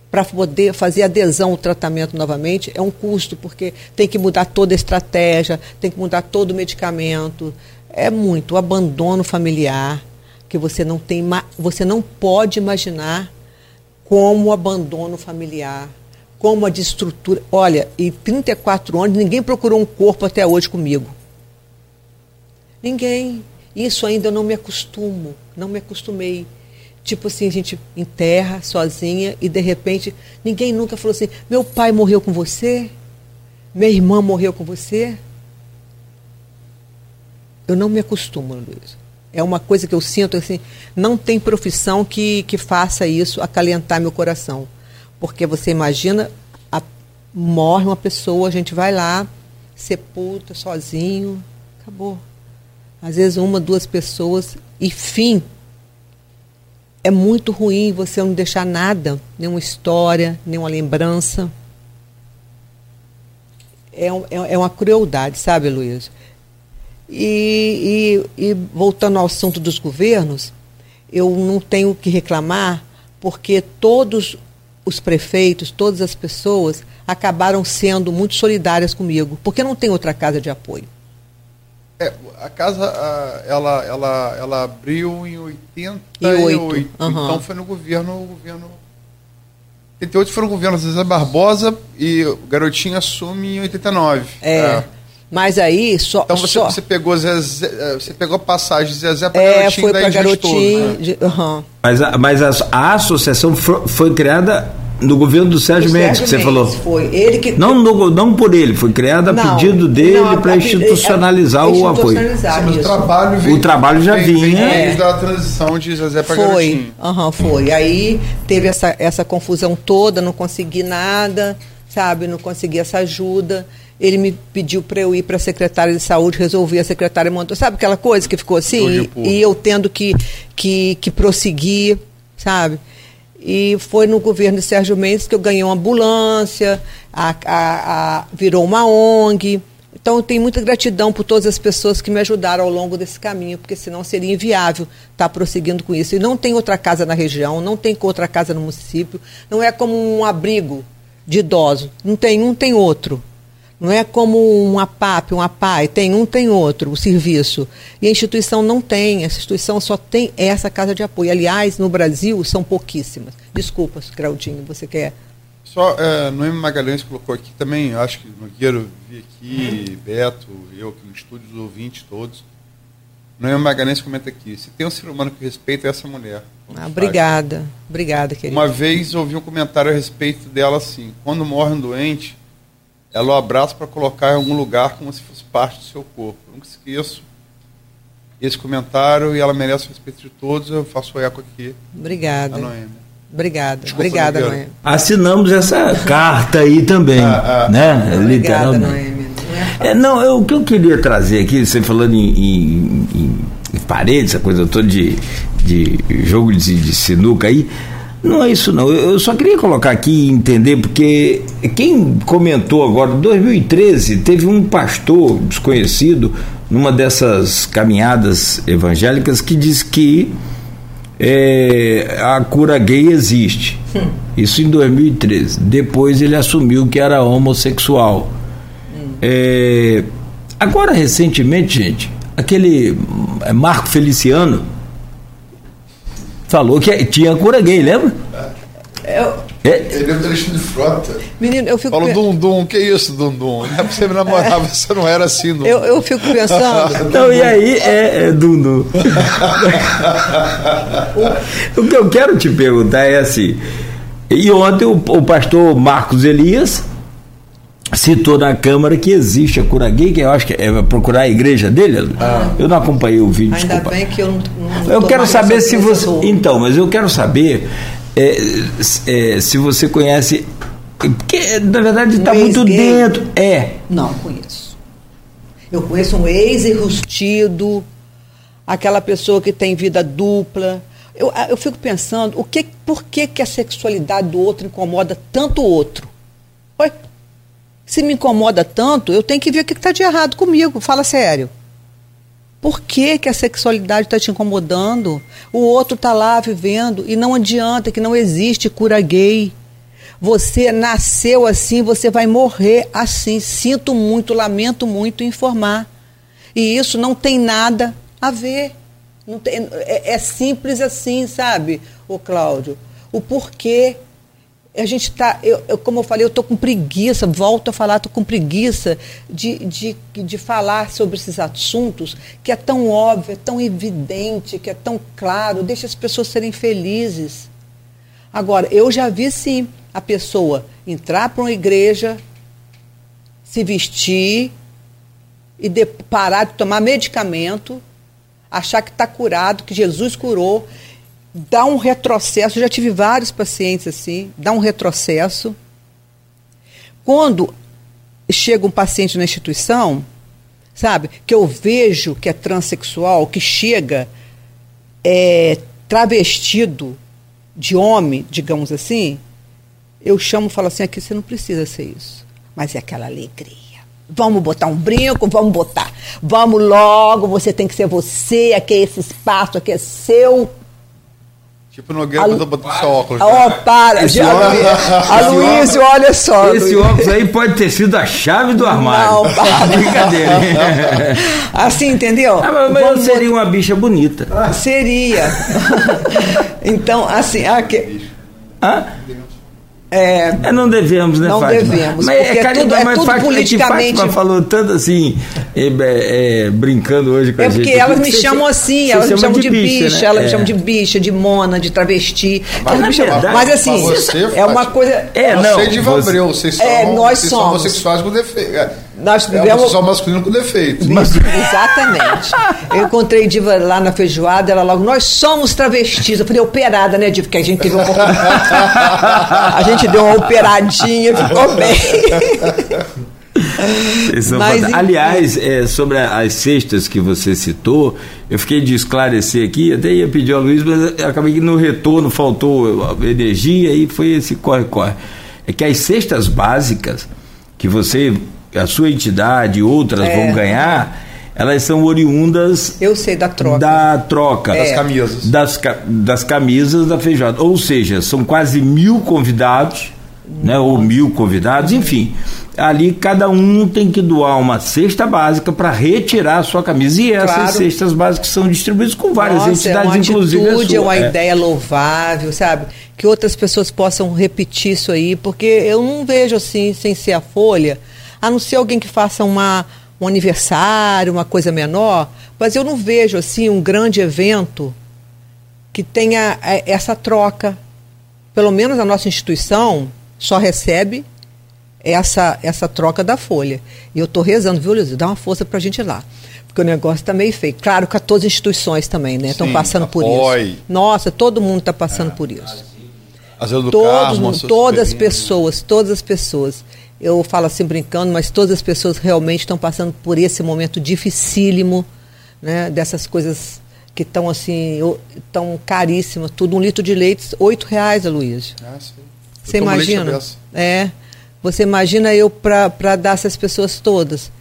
Para poder fazer adesão ao tratamento novamente é um custo, porque tem que mudar toda a estratégia, tem que mudar todo o medicamento. É muito o abandono familiar que você não tem, você não pode imaginar como o abandono familiar, como a destrutura. Olha, em 34 anos ninguém procurou um corpo até hoje comigo. Ninguém. Isso ainda eu não me acostumo, não me acostumei. Tipo assim, a gente enterra sozinha e de repente ninguém nunca falou assim: meu pai morreu com você? Minha irmã morreu com você? Eu não me acostumo, Luiz. É uma coisa que eu sinto assim, não tem profissão que, que faça isso acalentar meu coração. Porque você imagina, a, morre uma pessoa, a gente vai lá, sepulta sozinho, acabou. Às vezes uma, duas pessoas, e fim. É muito ruim você não deixar nada, nenhuma história, nenhuma lembrança. É, um, é, é uma crueldade, sabe, Luiz? E, e, e, voltando ao assunto dos governos, eu não tenho que reclamar, porque todos os prefeitos, todas as pessoas acabaram sendo muito solidárias comigo, porque não tem outra casa de apoio. É, a casa, ela, ela, ela abriu em 88, uhum. então foi no governo, o governo 88 foi no governo Zezé Barbosa e o Garotinho assume em 89. É. é. Mas aí só. Então você, só... você pegou Zezé, é, você pegou a passagem de Zezé para é, garotinho, foi para garotinho. Todo, né? uhum. Mas, a, mas a, a associação foi criada no governo do Sérgio, Mendes, que você Mendes, falou. Foi. Ele que... não, no, não por ele, foi criada a pedido dele para institucionalizar, o apoio. o trabalho, veio, o trabalho já vem, vinha. Desde a transição de José para Foi. Uhum, foi. Aí teve essa, essa confusão toda, não consegui nada, sabe? Não consegui essa ajuda. Ele me pediu para eu ir para a secretária de saúde, resolvi, a secretária montou. Sabe aquela coisa que ficou assim? E, e eu tendo que, que, que prosseguir, sabe? E foi no governo de Sérgio Mendes que eu ganhei uma ambulância, a, a, a, virou uma ONG. Então, eu tenho muita gratidão por todas as pessoas que me ajudaram ao longo desse caminho, porque senão seria inviável estar prosseguindo com isso. E não tem outra casa na região, não tem outra casa no município, não é como um abrigo de idosos. Não tem um, tem outro. Não é como uma PAP, uma PAI, tem um, tem outro, o serviço. E a instituição não tem, essa instituição só tem essa casa de apoio. Aliás, no Brasil são pouquíssimas. Desculpa, Claudinho, você quer. Só, é, Noemi Magalhães colocou aqui também, acho que Nogueiro vi aqui, Beto, eu aqui no estúdio, os ouvintes todos. Noemi Magalhães comenta aqui, se tem um ser humano que respeita é essa mulher. Ah, obrigada, obrigada, querida. Uma vez ouvi um comentário a respeito dela assim, quando morre um doente ela o abraça para colocar em algum lugar como se fosse parte do seu corpo. Eu nunca esqueço esse comentário e ela merece o respeito de todos. Eu faço eco aqui. Obrigada. Obrigada, Desculpa, obrigada, Noemi. Assinamos essa carta aí também, ah, ah. né? Obrigada, Literalmente. Noemi. É, não, eu, o que eu queria trazer aqui, você falando em, em, em, em paredes, essa coisa toda de, de jogo de, de sinuca aí, não é isso não. Eu só queria colocar aqui e entender, porque quem comentou agora, em 2013, teve um pastor desconhecido numa dessas caminhadas evangélicas que diz que é, a cura gay existe. Hum. Isso em 2013. Depois ele assumiu que era homossexual. Hum. É, agora, recentemente, gente, aquele é, Marco Feliciano falou que tinha cura gay, lembra? Eu... É? Ele é o Alexandre Frota. Menino, eu fico. Falou, Dum Dum, que isso, Dum Dum? É você me namorava, é. você não era assim, Dum eu, eu fico pensando. [laughs] Então, e aí é, é Dum Dum. o, o que eu quero te perguntar é assim. E ontem o, o pastor Marcos Elias citou na Câmara que existe a cura gay, que eu acho que é procurar a igreja dele. Ah. Eu não acompanhei o vídeo. Ainda desculpa. bem que eu não. não eu quero saber se você. Então, mas eu quero saber é, é, se você conhece. Porque, na verdade, está um muito dentro. É. Não, conheço. Eu conheço um ex-enrustido, aquela pessoa que tem vida dupla. Eu, eu fico pensando, o que, por que, que a sexualidade do outro incomoda tanto o outro? Oi? Se me incomoda tanto, eu tenho que ver o que está de errado comigo. Fala sério. Por que, que a sexualidade está te incomodando? O outro está lá vivendo e não adianta, que não existe cura gay. Você nasceu assim, você vai morrer assim. Sinto muito, lamento muito informar. E isso não tem nada a ver. Tem, é, é, simples assim, sabe, o Cláudio? O porquê a gente está, eu, eu, como eu falei, eu estou com preguiça, volto a falar, estou com preguiça de, de, de falar sobre esses assuntos que é tão óbvio, é tão evidente, que é tão claro, deixa as pessoas serem felizes. Agora, eu já vi sim a pessoa entrar para uma igreja, se vestir e de, parar de tomar medicamento, achar que está curado, que Jesus curou dá um retrocesso. Eu já tive vários pacientes assim, dá um retrocesso. Quando chega um paciente na instituição, sabe, que eu vejo que é transexual, que chega é, travestido de homem, digamos assim, eu chamo e falo assim: aqui você não precisa ser isso, mas é aquela alegria. Vamos botar um brinco, vamos botar. Vamos logo, você tem que ser você, aqui é esse espaço, aqui é seu. Tipo Nogueira quando eu boto seu óculos. Ó, oh, para, Esse Aloysio, olha só. Esse Luiz. óculos aí pode ter sido a chave do armário. Não, [laughs] para. [laughs] Brincadeira. hein? [laughs] Assim, entendeu? Ah, mas mas eu seria uma bicha bonita. Seria. então, assim, aqui, Hã? É, É, não devemos, né, Não Fátima? devemos, Mas porque é, é Fátima, tudo- é mas tudo Fátima, é que politicamente- Fátima falou tanto assim, é, é, é, brincando hoje com a É gente. porque aqui, elas me chamam assim, elas me chama chamam de bicha, né? elas me É. chamam de bicha, de mona, de travesti. Elas me chamam- verdade, mas assim, mas você, é uma coisa. É, não, você- Abreu, vocês são, É, nós vocês são somos. homossexuais com defeito. É, Nós é vivemos- homossexual masculino com defeito. Isso, [laughs] exatamente. Eu encontrei Diva lá na feijoada, ela logo, nós somos travestis. Eu falei, operada, né, Diva? Porque a gente teve uma. A gente deu uma operadinha, ficou bem. Mas. Aliás, é, sobre as cestas que você citou, eu fiquei de esclarecer aqui, até ia pedir ao Luiz, mas eu acabei que no retorno faltou energia e foi esse corre-corre. É que as cestas básicas que você, a sua entidade e outras É. vão ganhar, elas são oriundas Eu sei da troca. da troca Das É. camisas. das, das camisas da feijoada. Ou seja, são quase mil convidados, né, ou mil convidados, enfim. Ali cada um tem que doar uma cesta básica para retirar a sua camisa. E essas Claro. cestas básicas são distribuídas com várias Nossa, entidades, é uma inclusive a atitude, é sua. uma É. ideia louvável, sabe? Que outras pessoas possam repetir isso aí, porque eu não vejo assim, sem ser a Folha, a não ser alguém que faça uma, um aniversário, uma coisa menor, mas eu não vejo assim um grande evento que tenha é, essa troca. Pelo menos a nossa instituição só recebe essa, essa troca da folha. E eu estou rezando, viu, Luiz? Dá uma força para a gente ir lá. Porque o negócio está meio feio. Claro que 14 instituições também, né? Estão passando por isso. Nossa, todo mundo está passando por isso. Todos, Carmo, todas as pessoas, todas as pessoas. Eu falo assim brincando, mas todas as pessoas realmente estão passando por esse momento dificílimo, né? Dessas coisas que estão assim, tão caríssimas. Tudo um litro de leite, oito reais, Aloysio. Ah, sim. Eu Você imagina? É. Você imagina eu para dar essas pessoas todas.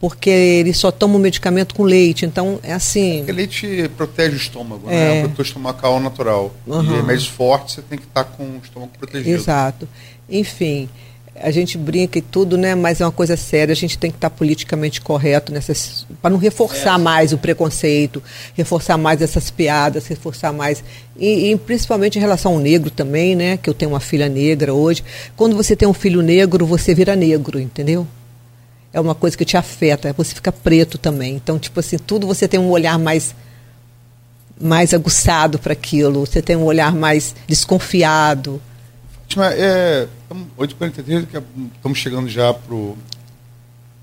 Porque eles só tomam medicamento com leite. Então, é assim. Porque leite protege o estômago, É. né? É um protetor estomacal natural. Uhum. E remédios fortes você tem que estar com o estômago protegido. Exato. Enfim, a gente brinca e tudo, né? Mas é uma coisa séria. A gente tem que estar politicamente correto nessas. para não reforçar mais o preconceito, reforçar mais essas piadas, reforçar mais. E, e principalmente em relação ao negro também, né? Que eu tenho uma filha negra hoje. Quando você tem um filho negro, você vira negro, entendeu? É uma coisa que te afeta, você fica preto também. Então, tipo assim, tudo você tem um olhar mais mais aguçado para aquilo, você tem um olhar mais desconfiado. Fátima, é, tamo- 8h43, que estamos chegando já para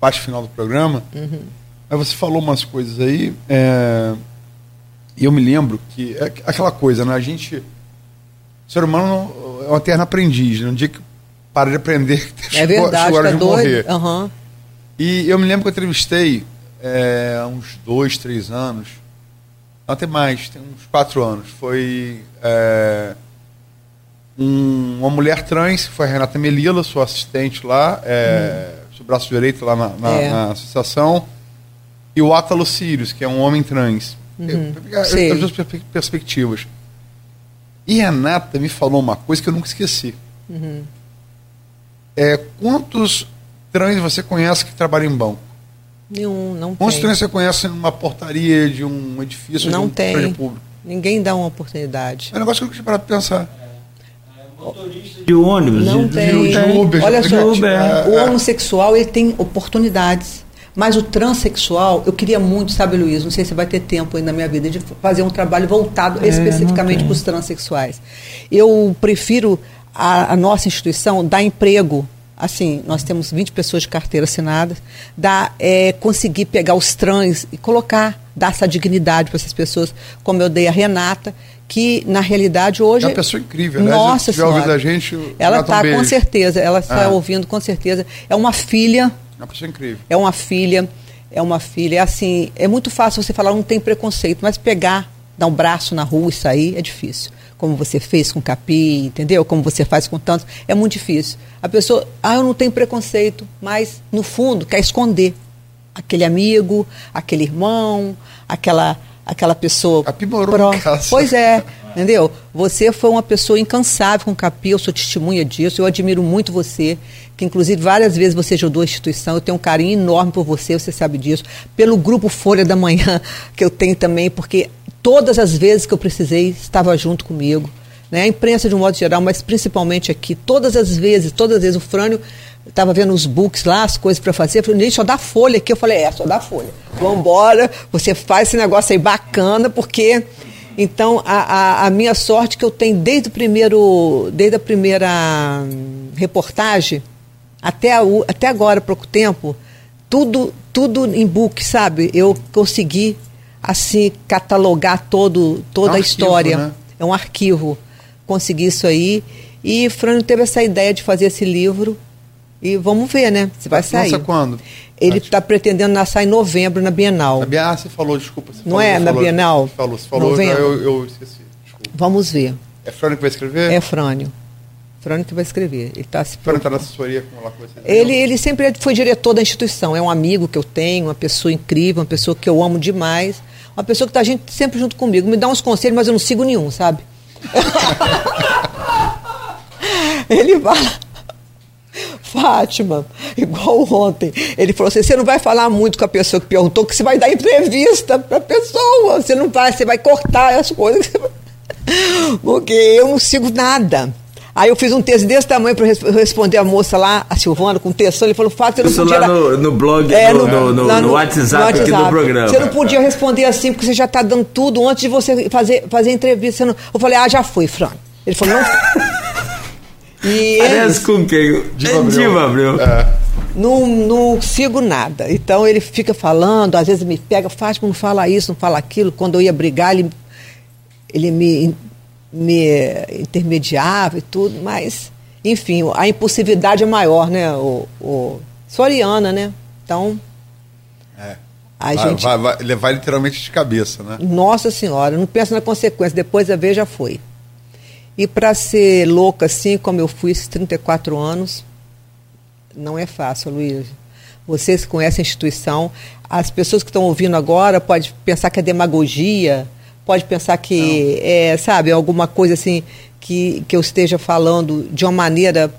parte final do programa. Uhum. Mas você falou umas coisas aí, é, e eu me lembro que é aquela coisa, né? A gente. O ser humano é uma terra aprendiz, né? Um dia que para de aprender, [laughs] É verdade, chegou a hora tá de morrer. Aham. E eu me lembro que eu entrevistei é, há uns dois, três anos, não, até mais, tem uns quatro anos. Foi é, um- uma mulher trans, que foi a Renata Melila, sua assistente lá, é, seu braço direito lá na, na- É. na associação, e o Átalo Sirius, que é um homem trans. Eu- eu-. As duas perspe- perspectivas. E Renata me falou uma coisa que eu nunca esqueci. É, quantos trans você conhece que trabalham em banco? Nenhum, não Quantos tem. trans você conhece numa portaria de um edifício Não de um tem. público? Ninguém dá uma oportunidade. É um negócio que eu tinha parado pra pensar. De ônibus, Não de, tem. de Uber, Olha só, Uber. o homossexual ele tem oportunidades. Mas o transexual, eu queria muito, sabe, Luiz, não sei se vai ter tempo aí na minha vida, de fazer um trabalho voltado É, especificamente para os transexuais. Eu prefiro a, a nossa instituição dar emprego. Assim, nós temos 20 pessoas de carteira assinada, dar, é, conseguir pegar os trans e colocar, dar essa dignidade para essas pessoas, como eu dei a Renata, que na realidade hoje. É uma pessoa incrível, né? Nossa Se Senhora. a gente, Ela Renata, um está com certeza, ela está Ah. ouvindo com certeza. É uma filha É uma pessoa incrível. é uma filha, é uma filha. É assim, é muito fácil você falar, não tem preconceito, mas pegar, dar um braço na rua e sair é difícil. Como você fez com o Capi, entendeu? Como você faz com tantos, é muito difícil. A pessoa, ah, eu não tenho preconceito, mas no fundo quer esconder aquele amigo, aquele irmão, aquela aquela pessoa. Capi morou pró- em casa. Pois é, [laughs] entendeu? Você foi uma pessoa incansável com o Capi, eu sou testemunha disso, eu admiro muito você, que inclusive várias vezes você ajudou a instituição, eu tenho um carinho enorme por você, você sabe disso, pelo grupo Folha da Manhã, [laughs] que eu tenho também, porque todas as vezes que eu precisei, estava junto comigo. Né? A imprensa de um modo geral, mas principalmente aqui, todas as vezes, todas as vezes o Frânio estava vendo os books lá, as coisas para fazer, eu falei, gente, só dá folha aqui. Eu falei, é, só dá folha. Vambora, você faz esse negócio aí bacana, porque. Então, a, a, a minha sorte que eu tenho desde o primeiro, desde a primeira hum, reportagem até, a até agora, há pouco tempo, tudo, tudo em book, sabe? Eu consegui, assim, catalogar todo, toda É um a arquivo, história. né? É um arquivo. Consegui isso aí. E Frânio teve essa ideia de fazer esse livro. E vamos ver, né? Se vai sair. Lança quando? Ele está pretendendo lançar em novembro na Bienal. A Bia- Ah, você falou, desculpa. Você Não falou, é, você na falou, Bienal? Você falou, você falou, Novembro. eu, eu esqueci. Desculpa. Vamos ver. É Frânio que vai escrever? É Frânio. Frânio que vai escrever. Ele está se Frânio está na assessoria com lá com vocês. Ele, ele sempre foi diretor da instituição, é um amigo que eu tenho, uma pessoa incrível, uma pessoa que eu amo demais, uma pessoa que está sempre junto comigo. Me dá uns conselhos, mas eu não sigo nenhum, sabe? [laughs] ele fala, Fátima, igual ontem, ele falou assim: você não vai falar muito com a pessoa que perguntou, que você vai dar entrevista para a pessoa, você não vai, você vai cortar as coisas. [laughs] Porque eu não sigo nada. Aí eu fiz um texto desse tamanho para responder a moça lá, a Silvana, com texto. Ele falou, Fátima, você Isso não lá podia. no, no blog, É, no, no, no- lá no WhatsApp aqui do programa. Você não podia responder assim, porque você já está dando tudo antes de você fazer, fazer a entrevista. Não- Eu falei, ah, já fui, Fran. Ele falou, não. E eles com quem? Diva É Abreu. Diva Abreu. É. não, não sigo nada. Então ele fica falando, às vezes me pega, Fátima, não fala isso, não fala aquilo. Quando eu ia brigar, ele, ele me, me intermediava e tudo, mas, enfim, a impulsividade é maior, né? O, o, sou ariana, né? Então, É. a vai, gente. vai, vai levar literalmente de cabeça, né? Nossa Senhora, não penso na consequência, depois a ver já foi. E para ser louca assim, como eu fui esses 34 anos, não é fácil, Luiz. Vocês conhecem a instituição, as pessoas que estão ouvindo agora podem pensar que é demagogia, pode pensar que é, sabe, alguma coisa assim que, que eu esteja falando de uma maneira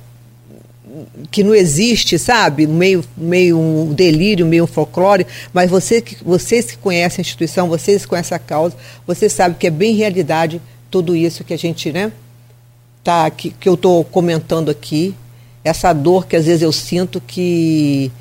que não existe, sabe? Meio, meio um delírio, meio um folclore, mas você vocês que conhecem a instituição, vocês que conhecem a causa, vocês sabem que é bem realidade tudo isso que a gente, né? Tá, que, que eu estou comentando aqui, essa dor que às vezes eu sinto que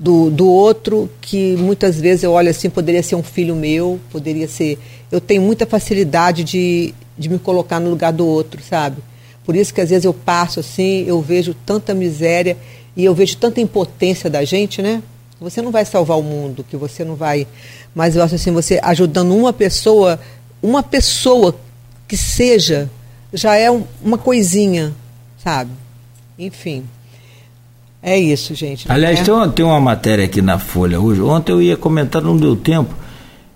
do, do outro, que muitas vezes eu olho assim, poderia ser um filho meu, poderia ser. Eu tenho muita facilidade de, de me colocar no lugar do outro, sabe? Por isso que às vezes eu passo assim, eu vejo tanta miséria e eu vejo tanta impotência da gente, né? Você não vai salvar o mundo, que você não vai. Mas eu acho assim, você ajudando uma pessoa, uma pessoa que seja, já é um- uma coisinha, sabe? Enfim. É isso, gente. não Aliás, é? tem uma, tem uma matéria aqui na Folha hoje. Ontem eu ia comentar, não deu tempo.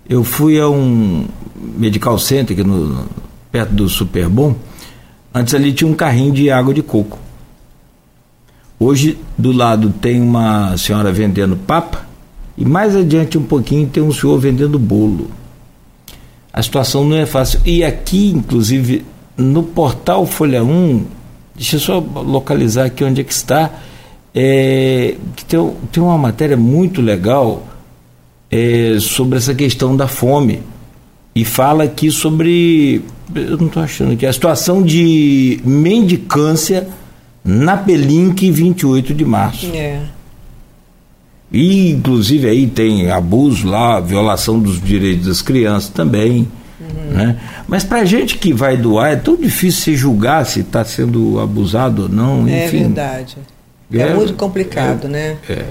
Eu fui a um medical center aqui no, perto do Super Bom. Antes ali tinha um carrinho de água de coco. Hoje, do lado, tem uma senhora vendendo papa. E mais adiante um pouquinho tem um senhor vendendo bolo. A situação não é fácil. E aqui, inclusive, no portal Folha 1, deixa eu só localizar aqui onde é que está, é, que tem, tem uma matéria muito legal é, sobre essa questão da fome. e fala aqui sobre. Eu não estou achando aqui. A situação de mendicância na Pelink 28 de março. É. E, inclusive, aí tem abuso lá, violação dos direitos das crianças também. Uhum. Né? Mas para gente que vai doar, é tão difícil se julgar se está sendo abusado ou não. É enfim. verdade. É, é muito complicado, é, né? É.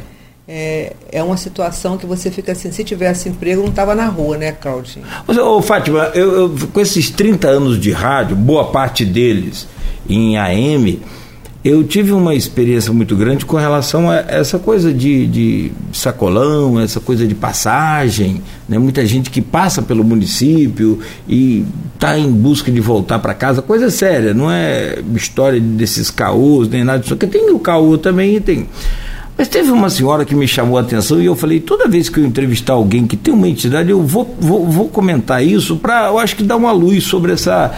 É, é uma situação que você fica assim, se tivesse emprego, não estava na rua, né, Claudinho? Mas, ô, Fátima, eu, eu, com esses 30 anos de rádio, boa parte deles em AM, eu tive uma experiência muito grande com relação a essa coisa de, de sacolão, essa coisa de passagem, né? muita gente que passa pelo município e está em busca de voltar para casa, coisa séria, não é história desses caôs, nem nada disso, porque tem o caô também tem. Mas teve uma senhora que me chamou a atenção e eu falei, toda vez que eu entrevistar alguém que tem uma entidade, eu vou, vou, vou comentar isso para, eu acho que dar uma luz sobre essa,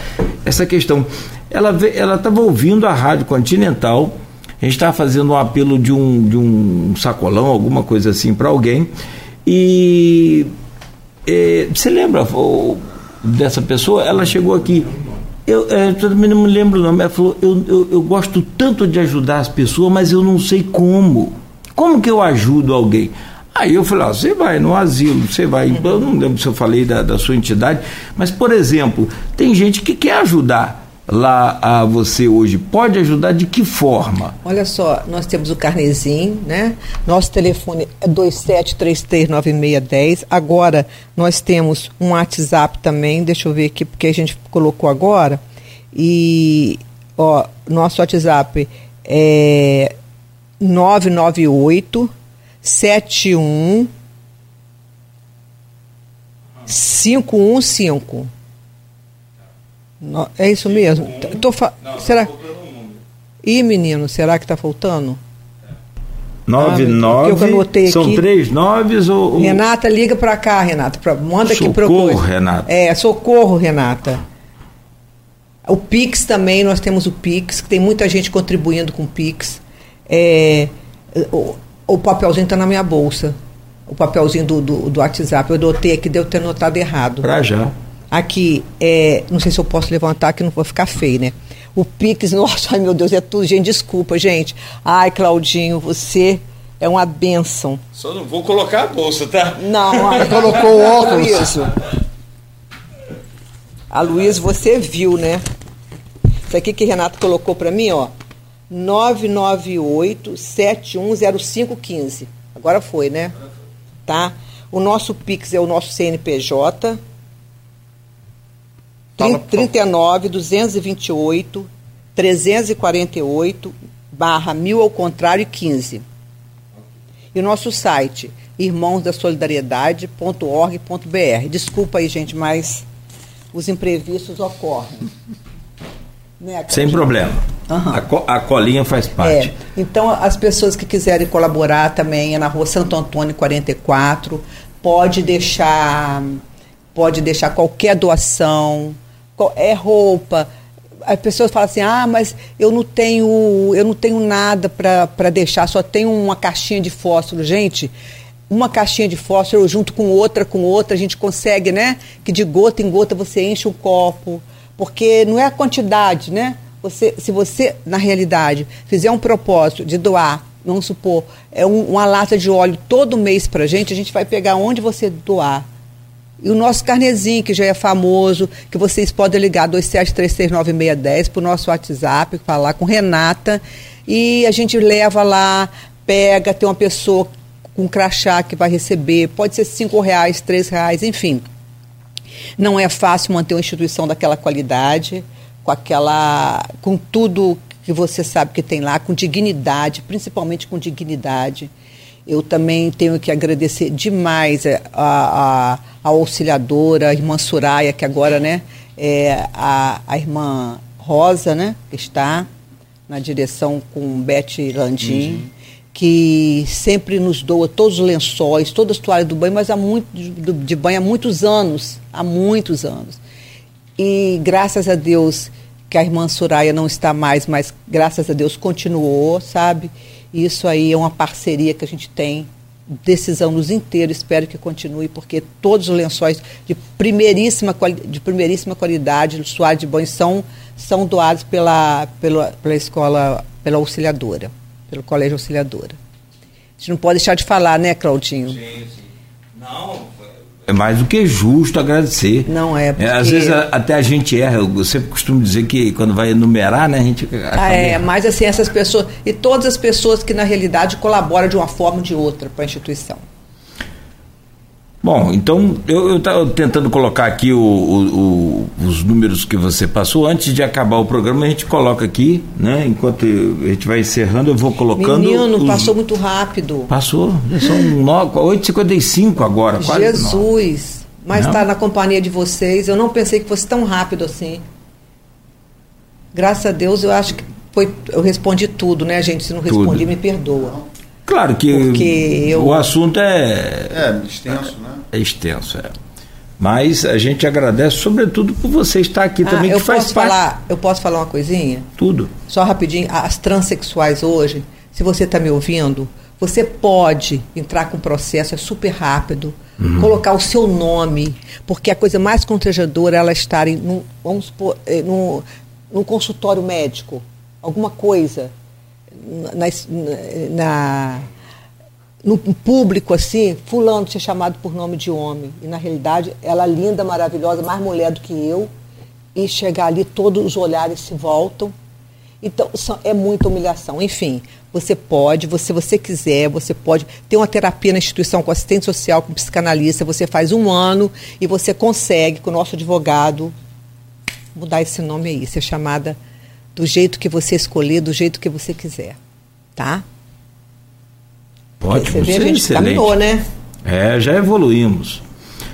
essa questão ela ela estava ouvindo a rádio Continental. A gente estava fazendo um apelo de um, de um sacolão, alguma coisa assim, para alguém. E é, você lembra dessa pessoa? Ela chegou aqui. Eu, é, também não me lembro o nome. Ela falou: eu, eu, eu gosto tanto de ajudar as pessoas, mas eu não sei como. Como que eu ajudo alguém? Aí eu falei, ah, você vai no asilo, você vai. Eu não lembro se eu falei da, da sua entidade, mas, por exemplo, tem gente que quer ajudar lá a você hoje pode ajudar de que forma? Olha só, nós temos o carnezinho, né? Nosso telefone é 27339610. Agora nós temos um WhatsApp também, deixa eu ver aqui porque a gente colocou agora. E ó, nosso WhatsApp é 998 71 515 no, é isso mesmo? Tô fa... Não, será? Tá Ih, menino, será que está faltando? Nove, ah, nove. São aqui. três noves ou. Renata, liga para cá, Renata. Pra, manda socorro, aqui para Socorro, Renata. É, socorro, Renata. O Pix também, nós temos o Pix, que tem muita gente contribuindo com o Pix. É, o, o papelzinho está na minha bolsa. O papelzinho do, do, do WhatsApp. Eu dotei aqui, deu ter notado errado. Para já. Aqui, é, não sei se eu posso levantar, que não vou ficar feio, né? O Pix, [laughs] nossa, ai meu Deus, é tudo, gente, desculpa, gente. Ai, Claudinho, você é uma benção. Só não vou colocar a bolsa, tá? Não, [laughs] ai, colocou o óculos. A Luiz, você viu, né? Isso aqui que Renato colocou para mim, ó. 998-710515. Agora foi, né? Tá? O nosso Pix é o nosso CNPJ, 39 228 348 barra mil ao contrário 15. E o nosso site, irmãosdasolidariedade.org.br. Desculpa aí, gente, mas os imprevistos ocorrem. [laughs] Né, Sem problema. Uhum. A, co a, colinha faz parte. É. Então, as pessoas que quiserem colaborar também é na rua Santo Antônio 44. Pode deixar, pode deixar qualquer doação é roupa. As pessoas falam assim: "Ah, mas eu não tenho, eu não tenho nada para deixar, só tenho uma caixinha de fósforo". Gente, uma caixinha de fósforo junto com outra com outra, a gente consegue, né? Que de gota em gota você enche um copo, porque não é a quantidade, né? Você, se você, na realidade, fizer um propósito de doar, vamos supor, é um, uma lata de óleo todo mês para gente, a gente vai pegar onde você doar. E o nosso carnezinho, que já é famoso, que vocês podem ligar 27369610 para o nosso WhatsApp, falar com Renata. E a gente leva lá, pega, tem uma pessoa com crachá que vai receber, pode ser cinco reais, três reais, enfim. Não é fácil manter uma instituição daquela qualidade, com aquela. com tudo que você sabe que tem lá, com dignidade, principalmente com dignidade. Eu também tenho que agradecer demais a, a, a auxiliadora, a irmã Soraya, que agora né, é a, a irmã Rosa, né, que está na direção com Beth Landim, uhum. que sempre nos doa todos os lençóis, todas as toalhas do banho, mas há muito de, de banho há muitos anos, há muitos anos. E graças a Deus que a irmã Soraya não está mais, mas graças a Deus continuou, sabe? Isso aí é uma parceria que a gente tem desses anos inteiros, espero que continue, porque todos os lençóis de primeiríssima, de primeiríssima qualidade, suados de banho, são, são doados pela, pela, pela escola, pela auxiliadora, pelo colégio auxiliadora. A gente não pode deixar de falar, né, Claudinho? Sim, sim. Não, é mais do que justo agradecer. Não é, porque... é Às vezes a, até a gente erra. Eu sempre costumo dizer que quando vai enumerar, né, a gente. Ah, é, mas assim, essas pessoas. E todas as pessoas que na realidade colaboram de uma forma ou de outra para a instituição. Bom, então eu estava tentando colocar aqui o, o, o, os números que você passou. Antes de acabar o programa, a gente coloca aqui, né? Enquanto a gente vai encerrando, eu vou colocando. Menino, os... passou muito rápido. Passou, são 8h55 agora, quase. Jesus! 9. Mas está na companhia de vocês. Eu não pensei que fosse tão rápido assim. Graças a Deus, eu acho que foi, eu respondi tudo, né, gente? Se não respondi, tudo. me perdoa. Claro que eu... o assunto é. É, extenso, né? É extenso, é. Mas a gente agradece, sobretudo, por você estar aqui ah, também, que faz parte. Falar, eu posso falar uma coisinha? Tudo. Só rapidinho. As transexuais hoje, se você está me ouvindo, você pode entrar com o processo, é super rápido, uhum. colocar o seu nome, porque a coisa mais constrangedora é ela estar em, vamos supor, eh, num, num consultório médico, alguma coisa na, na, no público assim, fulano ser chamado por nome de homem. E na realidade, ela é linda, maravilhosa, mais mulher do que eu. E chegar ali, todos os olhares se voltam. Então, é muita humilhação. Enfim, você pode, se você quiser, você pode ter uma terapia na instituição com assistente social, com psicanalista, você faz um ano e você consegue, com o nosso advogado, mudar esse nome aí, ser chamada do jeito que você escolher, do jeito que você quiser. Tá? Ótimo, você vê, a gente excelente. caminhou, né? É, já evoluímos.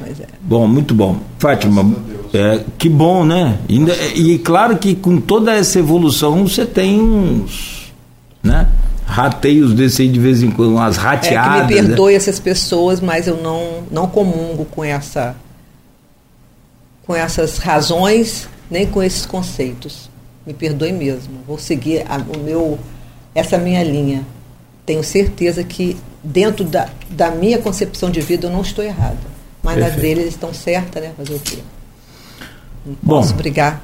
É. Bom, muito bom. Fátima, é, que bom, né? E, e claro que com toda essa evolução você tem uns. né? rateios desse aí de vez em quando, umas rateadas. É que me perdoe né? essas pessoas, mas eu não, não comungo com essa com essas razões, nem com esses conceitos me perdoe mesmo. Vou seguir a, o meu, essa minha linha. Tenho certeza que dentro da, da minha concepção de vida eu não estou errada. Mas Perfeito. nas deles estão certas, né? Fazer o quê? Não Bom, posso brigar.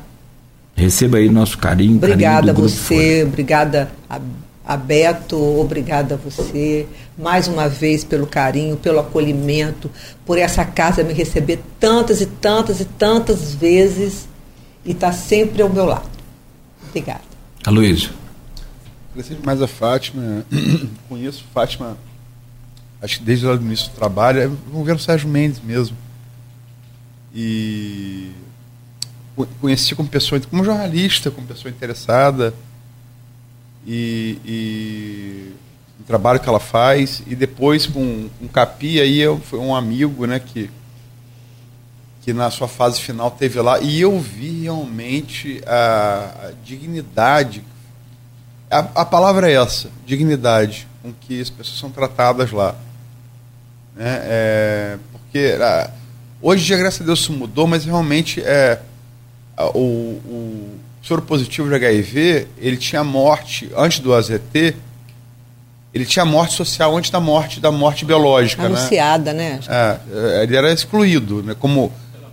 Receba aí nosso carinho. Obrigada carinho a você, obrigada a, a Beto, obrigada a você, mais uma vez pelo carinho, pelo acolhimento, por essa casa me receber tantas e tantas e tantas vezes e estar tá sempre ao meu lado. Obrigada. Aloysio. Conheci mais a Fátima, [clears throat] conheço Fátima, acho que desde o início do trabalho, é, vamos ver o Sérgio Mendes mesmo. E conheci como pessoa, como jornalista, como pessoa interessada e, e o trabalho que ela faz e depois com um Capi aí eu, foi um amigo né que que na sua fase final teve lá, e eu vi realmente a, a dignidade. A, a, palavra é essa, dignidade, com que as pessoas são tratadas lá. Né? É, porque a, hoje, graças a Deus, isso mudou, mas realmente é, o, o soro positivo de HIV, ele tinha morte, antes do AZT, ele tinha morte social antes da morte da morte biológica. Né? Anunciada, né? né? É, ele era excluído, né? como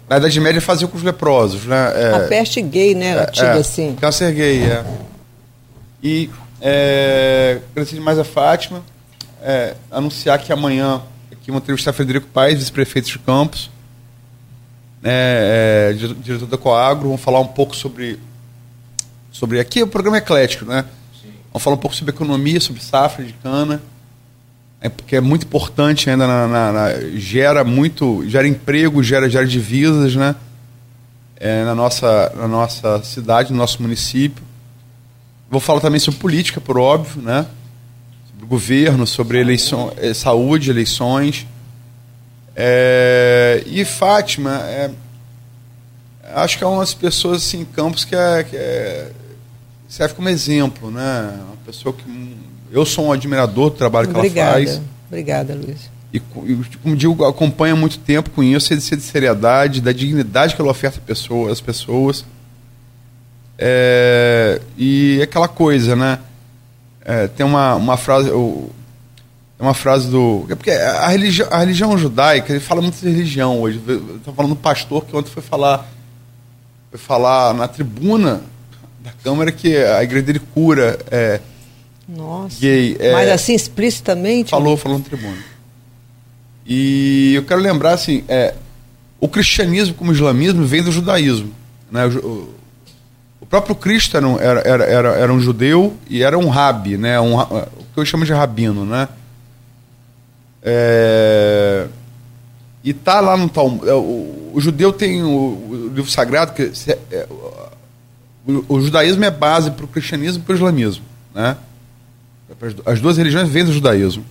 na Idade Média fazia com os leprosos, né? É, a peste gay, né? É, tipo é, assim. Câncer gay, é. E é, agradecer demais a Fátima, é, anunciar que amanhã aqui vou entrevistar Frederico Paes, vice-prefeito de Campos, né, é, diretor da Coagro, vamos falar um pouco sobre sobre aqui o programa é eclético, né? Sim. Vamos falar um pouco sobre economia, sobre safra de cana é porque é muito importante ainda na, na, na, gera muito gera emprego gera gera divisas né? É, na nossa na nossa cidade no nosso município. Vou falar também sobre política por óbvio né? Sobre governo sobre eleição é, saúde eleições. É, e Fátima é, acho que é uma das pessoas assim em Campos que, é, que é, serve como exemplo né? Uma pessoa que eu sou um admirador do trabalho que Obrigada. ela faz. Obrigada, Luiz. E, como digo, acompanha há muito tempo, conheço a de seriedade, da dignidade que ela oferta às pessoas. É, e aquela coisa, né? É, tem uma, uma frase. Eu, É uma frase do. É porque a religião, a religião judaica, ele fala muito de religião hoje. Estou falando do pastor que ontem foi falar, foi falar na tribuna da Câmara que a igreja dele cura é, Nossa. gay. é, Mas assim, explicitamente? Falou, falou na tribuna. E eu quero lembrar assim, é, o cristianismo como o islamismo vem do judaísmo. Né? O, o- próprio Cristo era um, era, era, era, um judeu e era um rabi, né? um, ra- o que eu chamo de rabino. Né? É, e tá lá no Talmud. é, O, o judeu tem o, o livro sagrado, que é, o, o judaísmo é base para o cristianismo e para o islamismo. Né? As duas religiões vêm do judaísmo.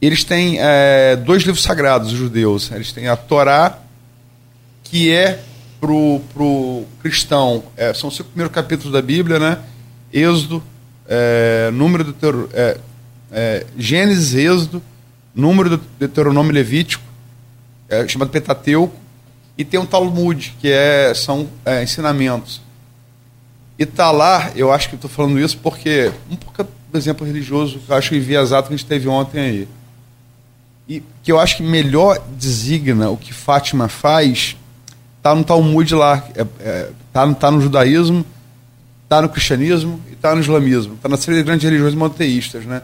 Eles têm é, dois livros sagrados, os judeus. Eles têm a Torá, que é pro, pro cristão, é, são os cinco primeiros capítulos da Bíblia, né? Êxodo, é, número do Teuro, é, é, Gênesis, Êxodo, número do Deuteronômio Levítico, é, chamado Pentateuco, e tem um Talmud, que é, são é, ensinamentos. E tá lá, eu acho que estou falando isso porque, um pouco do exemplo religioso, que eu acho enviesado que a gente teve ontem aí. E que eu acho que melhor designa o que Fátima faz, tá no Talmud lá, é, é, tá, no- tá no judaísmo, tá no cristianismo e tá no islamismo. Tá nas três grandes religiões monoteístas, né?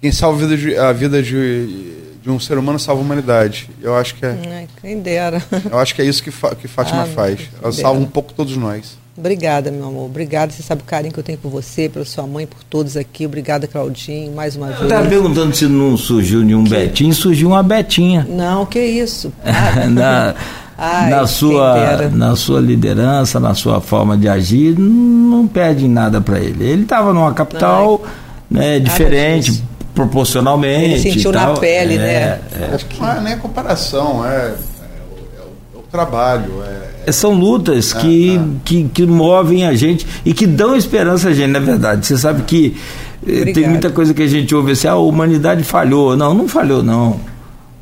Quem salva a vida de, a vida de, de um ser humano salva a humanidade. Eu acho que é, Ai, quem dera. eu acho que é isso que, Fa- que Fátima Ah, faz. Ela salva um pouco todos nós. Obrigada, meu amor. Obrigada. Você sabe o carinho que eu tenho por você, pela sua mãe, por todos aqui. Obrigada, Claudinho, mais uma Eu vez. estava perguntando se não surgiu nenhum Betinho, surgiu uma Betinha. Não, que isso. [laughs] Ah, na, [laughs] Ai, na, sua, na sua liderança, na sua forma de agir, não perde nada para ele. Ele estava numa capital né, diferente, proporcionalmente. Ele sentiu e na pele, É, né? é. Acho que não é nem a comparação, é, trabalho. É, É, São lutas Ah, que, que, que movem a gente e que dão esperança a gente, na verdade. Você sabe que eh, tem muita coisa que a gente ouve assim, ah, a humanidade falhou. Não, não falhou, não.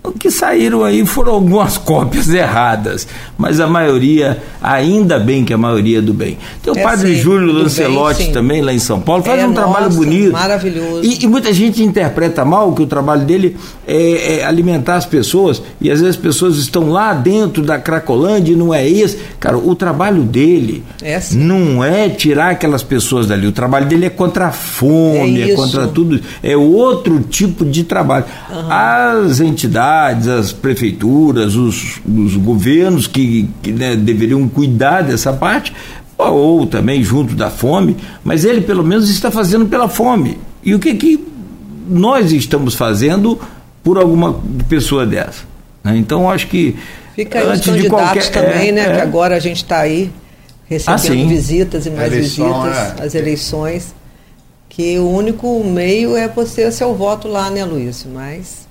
O que saíram aí foram algumas [laughs] cópias erradas, mas a maioria, ainda bem que a maioria é do bem. Tem o É, padre sim, Júlio Lancelotti bem, também, lá em São Paulo, faz É, um trabalho nossa, bonito. maravilhoso. E, e muita gente interpreta mal que o trabalho dele é, é alimentar as pessoas, e às vezes as pessoas estão lá dentro da Cracolândia e não é isso. Cara, o trabalho dele É não é tirar aquelas pessoas dali. O trabalho dele é contra a fome, É é, contra tudo. É outro tipo de trabalho. As entidades, as prefeituras, os, os governos que, que, né, deveriam cuidar dessa parte, ou, também junto da fome, mas ele pelo menos está fazendo pela fome. E o que, que nós estamos fazendo por alguma pessoa dessa? né? Então, acho que. Fica aí os antes de candidatos qualquer- também, é, né? é. Que agora a gente está aí recebendo Ah, visitas e mais eleição, visitas, é. as eleições. Que o único meio é você seu voto lá, né, Luiz? Mas.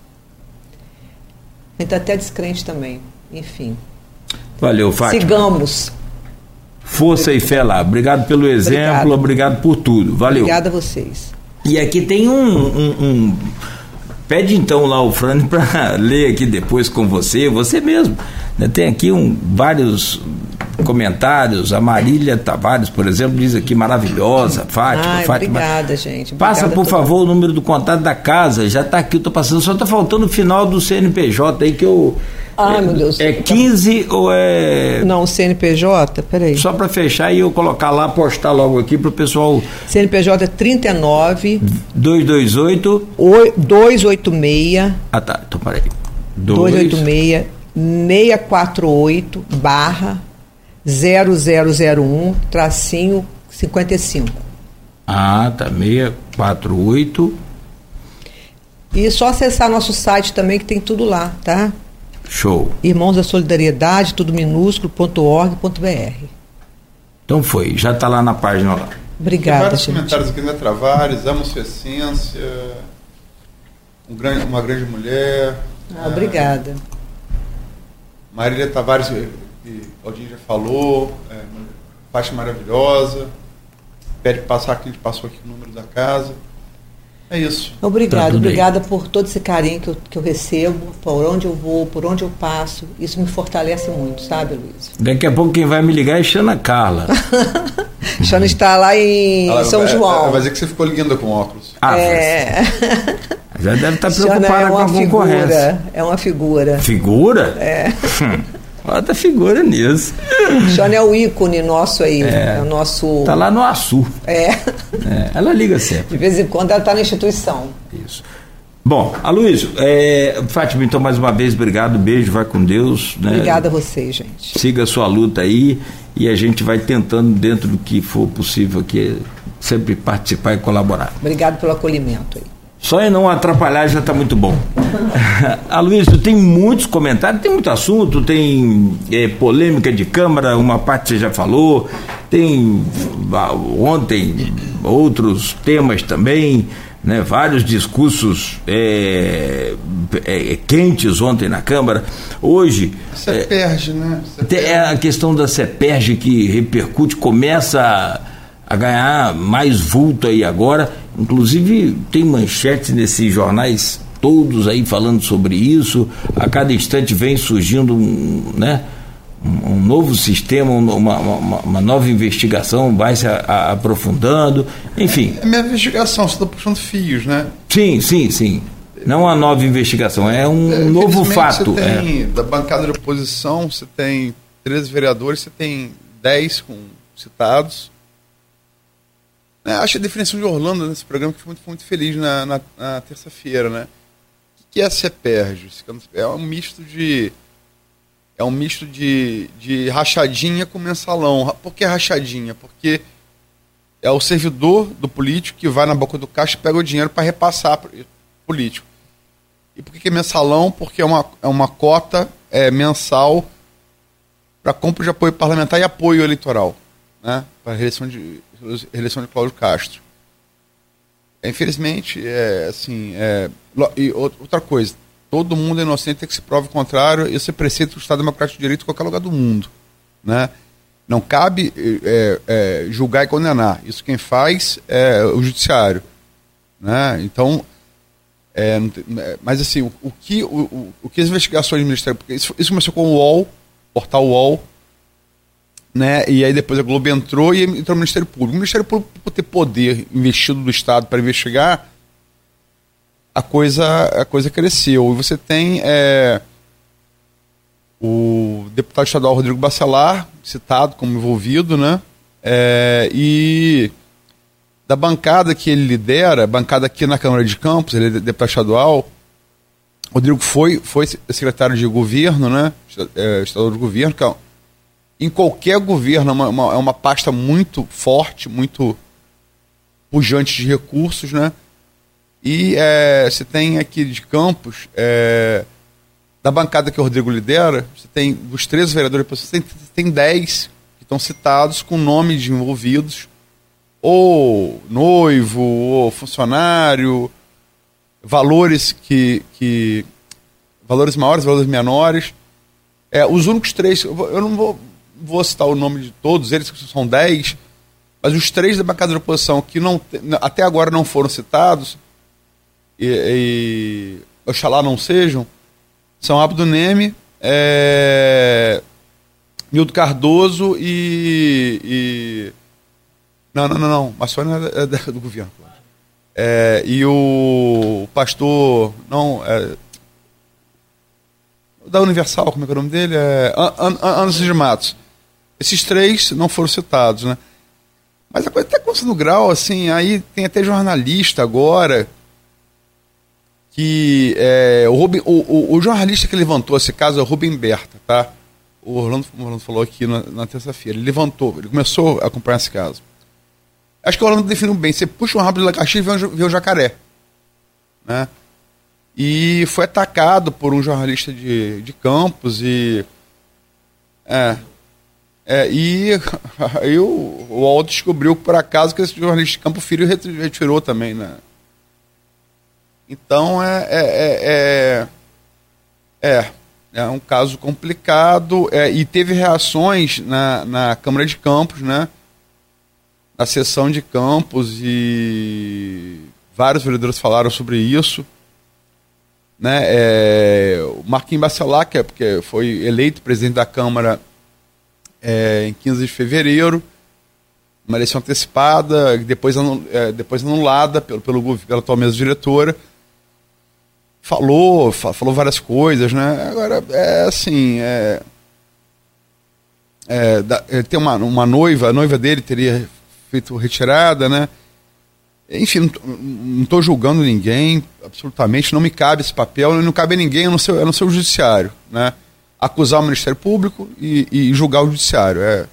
A gente tá até descrente também. Enfim. Valeu, Fátima. Sigamos. Força e fé lá. Obrigado pelo exemplo, Obrigada. obrigado por tudo. Valeu. Obrigada a vocês. E aqui tem um. um- um- Pede então lá o Frane [laughs] para ler aqui depois com você, você mesmo. né? Tem aqui um, vários comentários. A Marília Tavares, por exemplo, diz aqui maravilhosa. Fátima, Ai, Fátima. obrigada, gente. Passa, Obrigada a por favor, o número do contato da casa. Já está aqui, tô passando. Só está faltando o final do CNPJ aí que eu. Ai, é, meu Deus. É 15 ou é. Não, o CNPJ, peraí. Só para fechar e eu colocar lá, postar logo aqui para o pessoal. CNPJ é 39 228. oi- 286 Ah, tá. Então, peraí. Dois- 286 648 barra 0001 tracinho 55. Ah, tá. 648. E só acessar nosso site também que tem tudo lá, tá? Show. Irmãos da Solidariedade, tudo minúsculo.org.br. Então foi. Já tá lá na página lá. Tem Obrigada, vários gente. comentários aqui, né? Travares, amo sua essência, um grande, uma grande mulher. Ah, obrigada. Marília Tavares, que que Claudinho já falou, é, faixa maravilhosa. Pede que passar aqui, a gente passou aqui o número da casa. É isso. Tá Obrigada, por todo esse carinho que eu, que eu recebo, por onde eu vou, por onde eu passo. Isso me fortalece muito, sabe, Luiz? Daqui a pouco quem vai me ligar é Xana Carla. [laughs] Xana está lá em Ela- São é- João. é, Vai dizer que você ficou linda com óculos. Ah, é. [laughs] Já deve estar Jana preocupada é com a concorrência. figura. É uma figura. Figura? É. [laughs] Bota figura nisso. Jana é o ícone nosso aí. É, o nosso. Tá lá no Açu. É. É, ela liga sempre. De vez em quando ela está na instituição. Isso. Bom, Aloysio, é, Fátima, então mais uma vez, obrigado, beijo, vai com Deus. Né? Obrigada a vocês, gente. Siga a sua luta aí e a gente vai tentando, dentro do que for possível, aqui, sempre participar e colaborar. Obrigado pelo acolhimento aí. Só em não atrapalhar já está muito bom. [laughs] Aloysio, tem muitos comentários, tem muito assunto, tem é, polêmica de Câmara, uma parte você já falou, tem ah, ontem outros temas também, né, vários discursos é, é, quentes ontem na Câmara. Hoje. CEPERG, né? CEPERG. É a questão da CEPERG que repercute, começa a, a ganhar mais vulto aí agora. Inclusive, tem manchetes nesses jornais todos aí falando sobre isso. A cada instante vem surgindo um, né, um novo sistema, uma, uma, uma nova investigação, vai se a, a, aprofundando, enfim. É minha investigação, você está puxando fios, né? Sim, sim, sim. Não uma nova investigação, é um é, novo fato. Você tem, é. da bancada de oposição, você tem 13 vereadores, você tem 10 com citados. É, acho a definição de Orlando nesse programa que foi muito, muito feliz na, na, na terça-feira, né? O que é CEPERJ? É um misto de é um misto de, de rachadinha com mensalão. Por que rachadinha? Porque é o servidor do político que vai na boca do caixa e pega o dinheiro para repassar para o político. E por que é mensalão? Porque é uma, é uma cota é, mensal para compra de apoio parlamentar e apoio eleitoral, né? Para a reeleição de, reeleição de Cláudio Castro. É, infelizmente, é, assim, é, e outra coisa, todo mundo é inocente tem que se prove o contrário, isso é preceito do Estado Democrático de Direito em qualquer lugar do mundo. Né? Não cabe é, é, julgar e condenar. Isso quem faz é o judiciário. Né? Então, é, mas assim, o, o que, o, o, que as investigações do Ministério. Isso, isso começou com o UOL, portal UOL, né? E aí depois a Globo entrou e entrou no Ministério Público. O Ministério Público, por ter poder investido do Estado para investigar, a coisa, a coisa cresceu. E você tem é, o deputado estadual Rodrigo Bacelar, citado como envolvido, né? É, e da bancada que ele lidera, bancada aqui na Câmara de Campos, ele é deputado estadual, Rodrigo foi, foi secretário de governo, né? É, estadual de governo, que é, em qualquer governo é uma, uma, é uma pasta muito forte, muito pujante de recursos, né? E é, você tem aqui de Campos, é, da bancada que o Rodrigo lidera, você tem dos 13 vereadores, você tem, tem 10 que estão citados com nomes envolvidos, ou noivo, ou funcionário, valores que, que valores maiores, valores menores. É, os únicos três, eu não vou, vou citar o nome de todos eles, que são 10, mas os três da bancada de oposição que não, até agora não foram citados, e, e oxalá não sejam, são Abdo Neme, é, Cardoso e, e, Não, não, não, não. Maçônia é, é do governo. É, e o pastor. Não, é, da Universal, como é que é o nome dele? É, Anderson de Matos. Esses três não foram citados, né? Mas a coisa está acontecendo no grau, assim, aí tem até jornalista agora que é, o, o, o, o, jornalista que levantou esse caso é o Rubem Berta, tá? O Orlando, o Orlando falou aqui na, na terça-feira. Ele levantou, ele começou a acompanhar esse caso. Acho que o Orlando definiu bem. Você puxa um rabo de lacaxi e vê, um, vê o jacaré. Né? E foi atacado por um jornalista de, de Campos e... É, é, e [laughs] aí o, o Aldo descobriu por acaso que esse jornalista de Campo Filho retirou também, né? Então é, é, é, é, é um caso complicado é, e teve reações na, na Câmara de Campos, né? Na sessão de Campos e vários vereadores falaram sobre isso. Né? É, o Marquinhos Bacelar, que, é, porque foi eleito presidente da Câmara é, em 15 de fevereiro, uma eleição antecipada, depois, anul, é, depois anulada pelo, pelo, pela atual mesa diretora falou, fa falou várias coisas, né? Agora, é assim, é, é, da, ele tem uma, uma noiva, a noiva dele teria feito retirada, né? Enfim, não estou julgando ninguém, absolutamente, não me cabe esse papel, não cabe a ninguém, é no seu, é no seu judiciário, né? Acusar o Ministério Público e, e julgar o judiciário, é...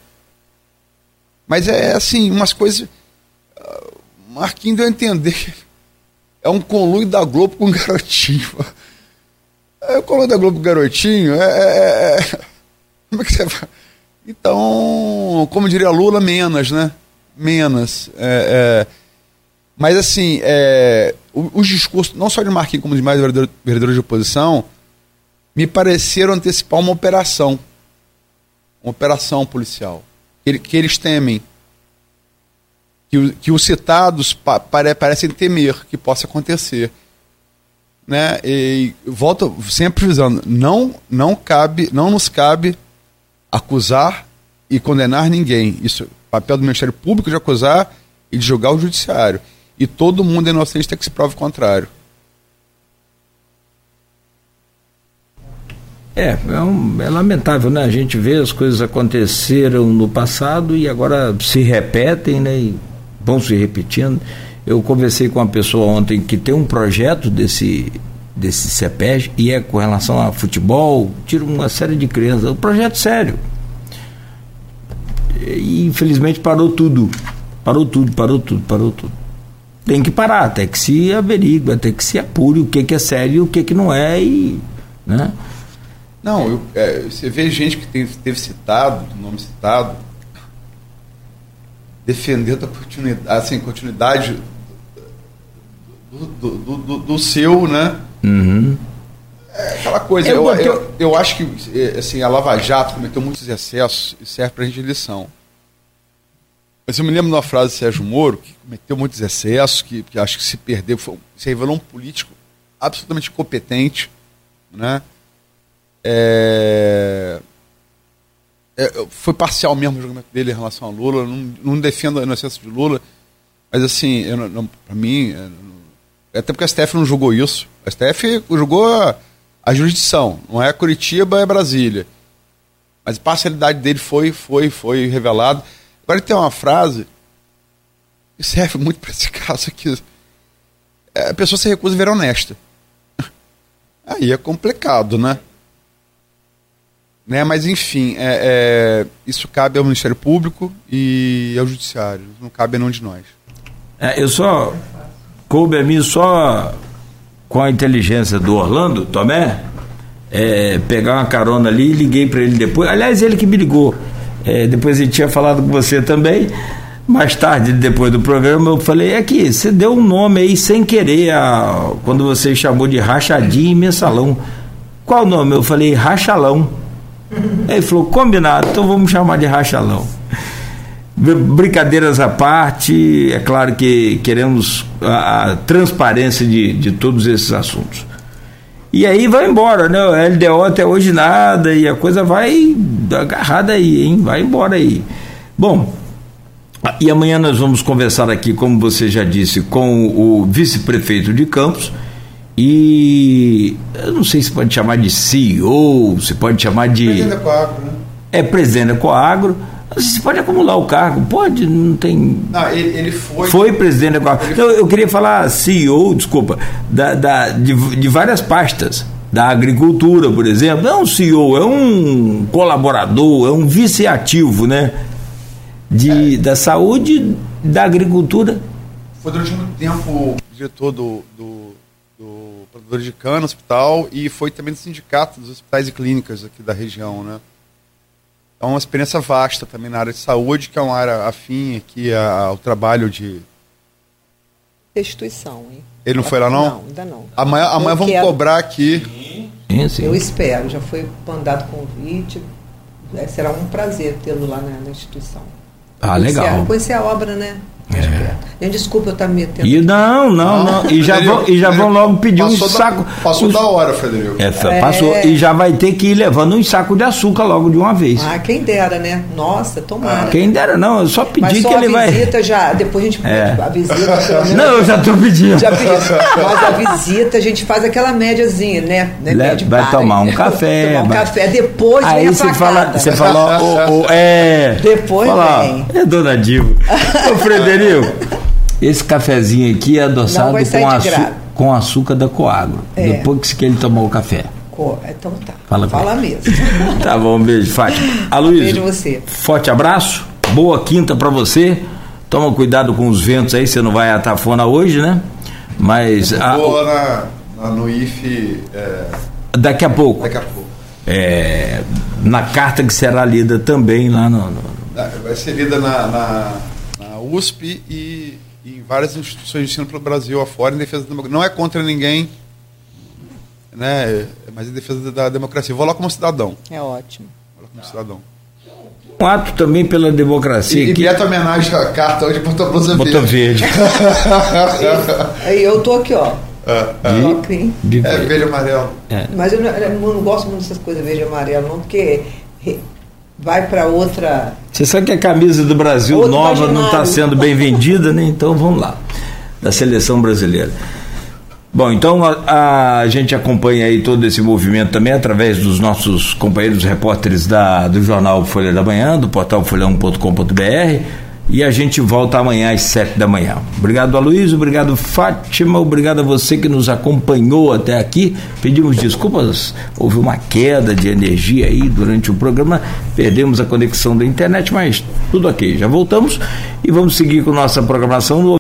Mas é assim, umas coisas... Ah, Marquinhos deu a entender é um conluio da Globo com garotinho. É o conluio da Globo com garotinho, é, é, é... Como é que você vai... Então, como diria Lula, menos, né? Menos. É, é... Mas, assim, é, os discursos, não só de Marquinhos, como de mais vereadores de oposição, me pareceram antecipar uma operação. Uma operação policial. Que, que eles temem. Que, que os citados pa, pare, parecem temer que possa acontecer. Né? E volto sempre avisando, não, não cabe, não nos cabe acusar e condenar ninguém. Isso, papel do Ministério Público de acusar e de julgar o judiciário e todo mundo é inocente até que se prove o contrário. É, é, um, é, lamentável, né? A gente vê as coisas aconteceram no passado e agora se repetem, né? E vão se repetindo. Eu conversei com uma pessoa ontem que tem um projeto desse desse CEPEG e é com relação a futebol, tira uma série de crianças. Um projeto sério. E infelizmente parou tudo. Parou tudo, parou tudo, parou tudo tem que parar, até que se averigua, até que se apure o que, que é sério e o que, que não é e. Né? Não, eu, é, você vê gente que teve, teve citado, nome citado, defendendo a continuidade, assim, continuidade do, do, do, do seu, né? Uhum. É aquela coisa, eu, eu, eu, eu, acho que é, assim, a Lava Jato cometeu muitos excessos e serve para a gente de lição. Mas eu me lembro de uma frase do Sérgio Moro, que cometeu muitos excessos, que, que acho que se perdeu, foi, se revelou um político absolutamente competente, né? É, é, foi parcial mesmo o julgamento dele em relação a Lula, não, não defendo a inocência de Lula, mas assim, para mim, é, até porque a STF não julgou isso, a STF julgou a, a jurisdição, não é Curitiba, é Brasília. Mas a parcialidade dele foi, foi, foi revelada. Agora tem uma frase que serve muito para esse [laughs] caso aqui. É, a pessoa se recusa a ver honesta. [laughs] Aí é complicado, né? Né? Mas enfim, é, é, isso cabe ao Ministério Público e ao Judiciário. Não cabe a nenhum de nós. É, eu só coube a mim só com a inteligência do Orlando Tomé é, pegar uma carona ali e liguei para ele depois. Aliás, ele que me ligou. É, depois ele tinha falado com você também. Mais tarde, depois do programa, eu falei: é que você deu um nome aí sem querer, a, quando você chamou de rachadinho e mensalão. Qual o nome? Eu falei: rachalão. Ele falou: combinado, então vamos chamar de rachalão. Brincadeiras à parte, é claro que queremos a, a transparência de, de todos esses assuntos. E aí vai embora, né? O LDO até hoje nada e a coisa vai agarrada aí, hein? Vai embora aí. Bom, e amanhã nós vamos conversar aqui, como você já disse, com o vice-prefeito de Campos e eu não sei se pode chamar de CEO, se pode chamar de. Presidente da Coagro, né? É presidente da Coagro você pode acumular o cargo, pode, não tem. Não, ele, ele foi. Foi presidente da eu, eu queria falar CEO, desculpa, da, da, de, de várias pastas. Da agricultura, por exemplo. Não é um CEO, é um colaborador, é um vice-ativo, né? De, é. Da saúde, da agricultura. Foi durante muito tempo diretor do, do, do produtor de cana, hospital, e foi também do sindicato dos hospitais e clínicas aqui da região, né? É uma experiência vasta também na área de saúde, que é uma área afim aqui ao trabalho de. Restituição, hein? Ele não foi lá, não? Não, ainda não. Amanhã, amanhã vamos quero... cobrar aqui. Sim, sim. Eu espero, já foi mandado convite. É, será um prazer tê-lo lá na, na, instituição. Ah, legal. Conhecer a obra, né? É. Gente, desculpa eu estar me metendo. E não, não, não. E já, vão, e já vão Frederico, logo pedir um passou da- saco. Passou um- da hora, Frederico. É, passou. E já vai ter que ir levando um saco de açúcar logo de uma vez. Ah, quem dera, né? Nossa, tomara. Quem dera, não, eu só pedi só que a ele vai. visita já, depois a gente É. a visita. Não, eu já tô pedindo. Já pedi. Mas a visita a gente faz aquela médiazinha, né? né? Vai bar. tomar um [laughs] café, tomar um vai- café, depois Aí você fala, você fala, ô, ô, é. Depois fala, vem. É dona Diva. [laughs] Ô, Frederico, esse cafezinho aqui é adoçado com, açu- com açúcar da Coagro. É. Depois que ele tomou o café. Co- Então tá. Fala Fala mesmo. [laughs] Tá bom, um beijo, Fátima. Aloysio, Beijo você. forte abraço, boa quinta pra você. Toma cuidado com os ventos aí, você não vai à Tafona hoje, né? Mas a- Vou lá na, na- no IFE é, daqui a pouco, daqui a pouco. é, na carta que será lida também lá no- no, Vai ser lida na, na USP e, e em várias instituições de ensino pelo Brasil afora em defesa da democracia. Não é contra ninguém, né? mas em defesa da democracia. Vou lá como cidadão. É ótimo. Vou lá como cidadão. um ato também pela democracia E, e homenagem à carta hoje botou a blusa Botou verde. verde. [laughs] Aí eu tô aqui, ó. Ah, ah. De É verde. e amarelo. É. Mas eu não, eu não gosto muito dessas coisas verde e amarelo, não, porque vai para outra. Você sabe que a camisa do Brasil Outro nova não está imaginário. sendo bem vendida, né? Então vamos lá. Da seleção brasileira. Bom, então a, a gente acompanha aí todo esse movimento também através dos nossos companheiros repórteres da, do jornal Folha da Manhã, do portal folhão.com.br. E a gente volta amanhã às sete da manhã. Obrigado, Aloysio. Obrigado, Fátima. Obrigado a você que nos acompanhou até aqui. Pedimos desculpas. Houve uma queda de energia aí durante o programa. Perdemos a conexão da internet, mas tudo ok. Já voltamos e vamos seguir com nossa programação. no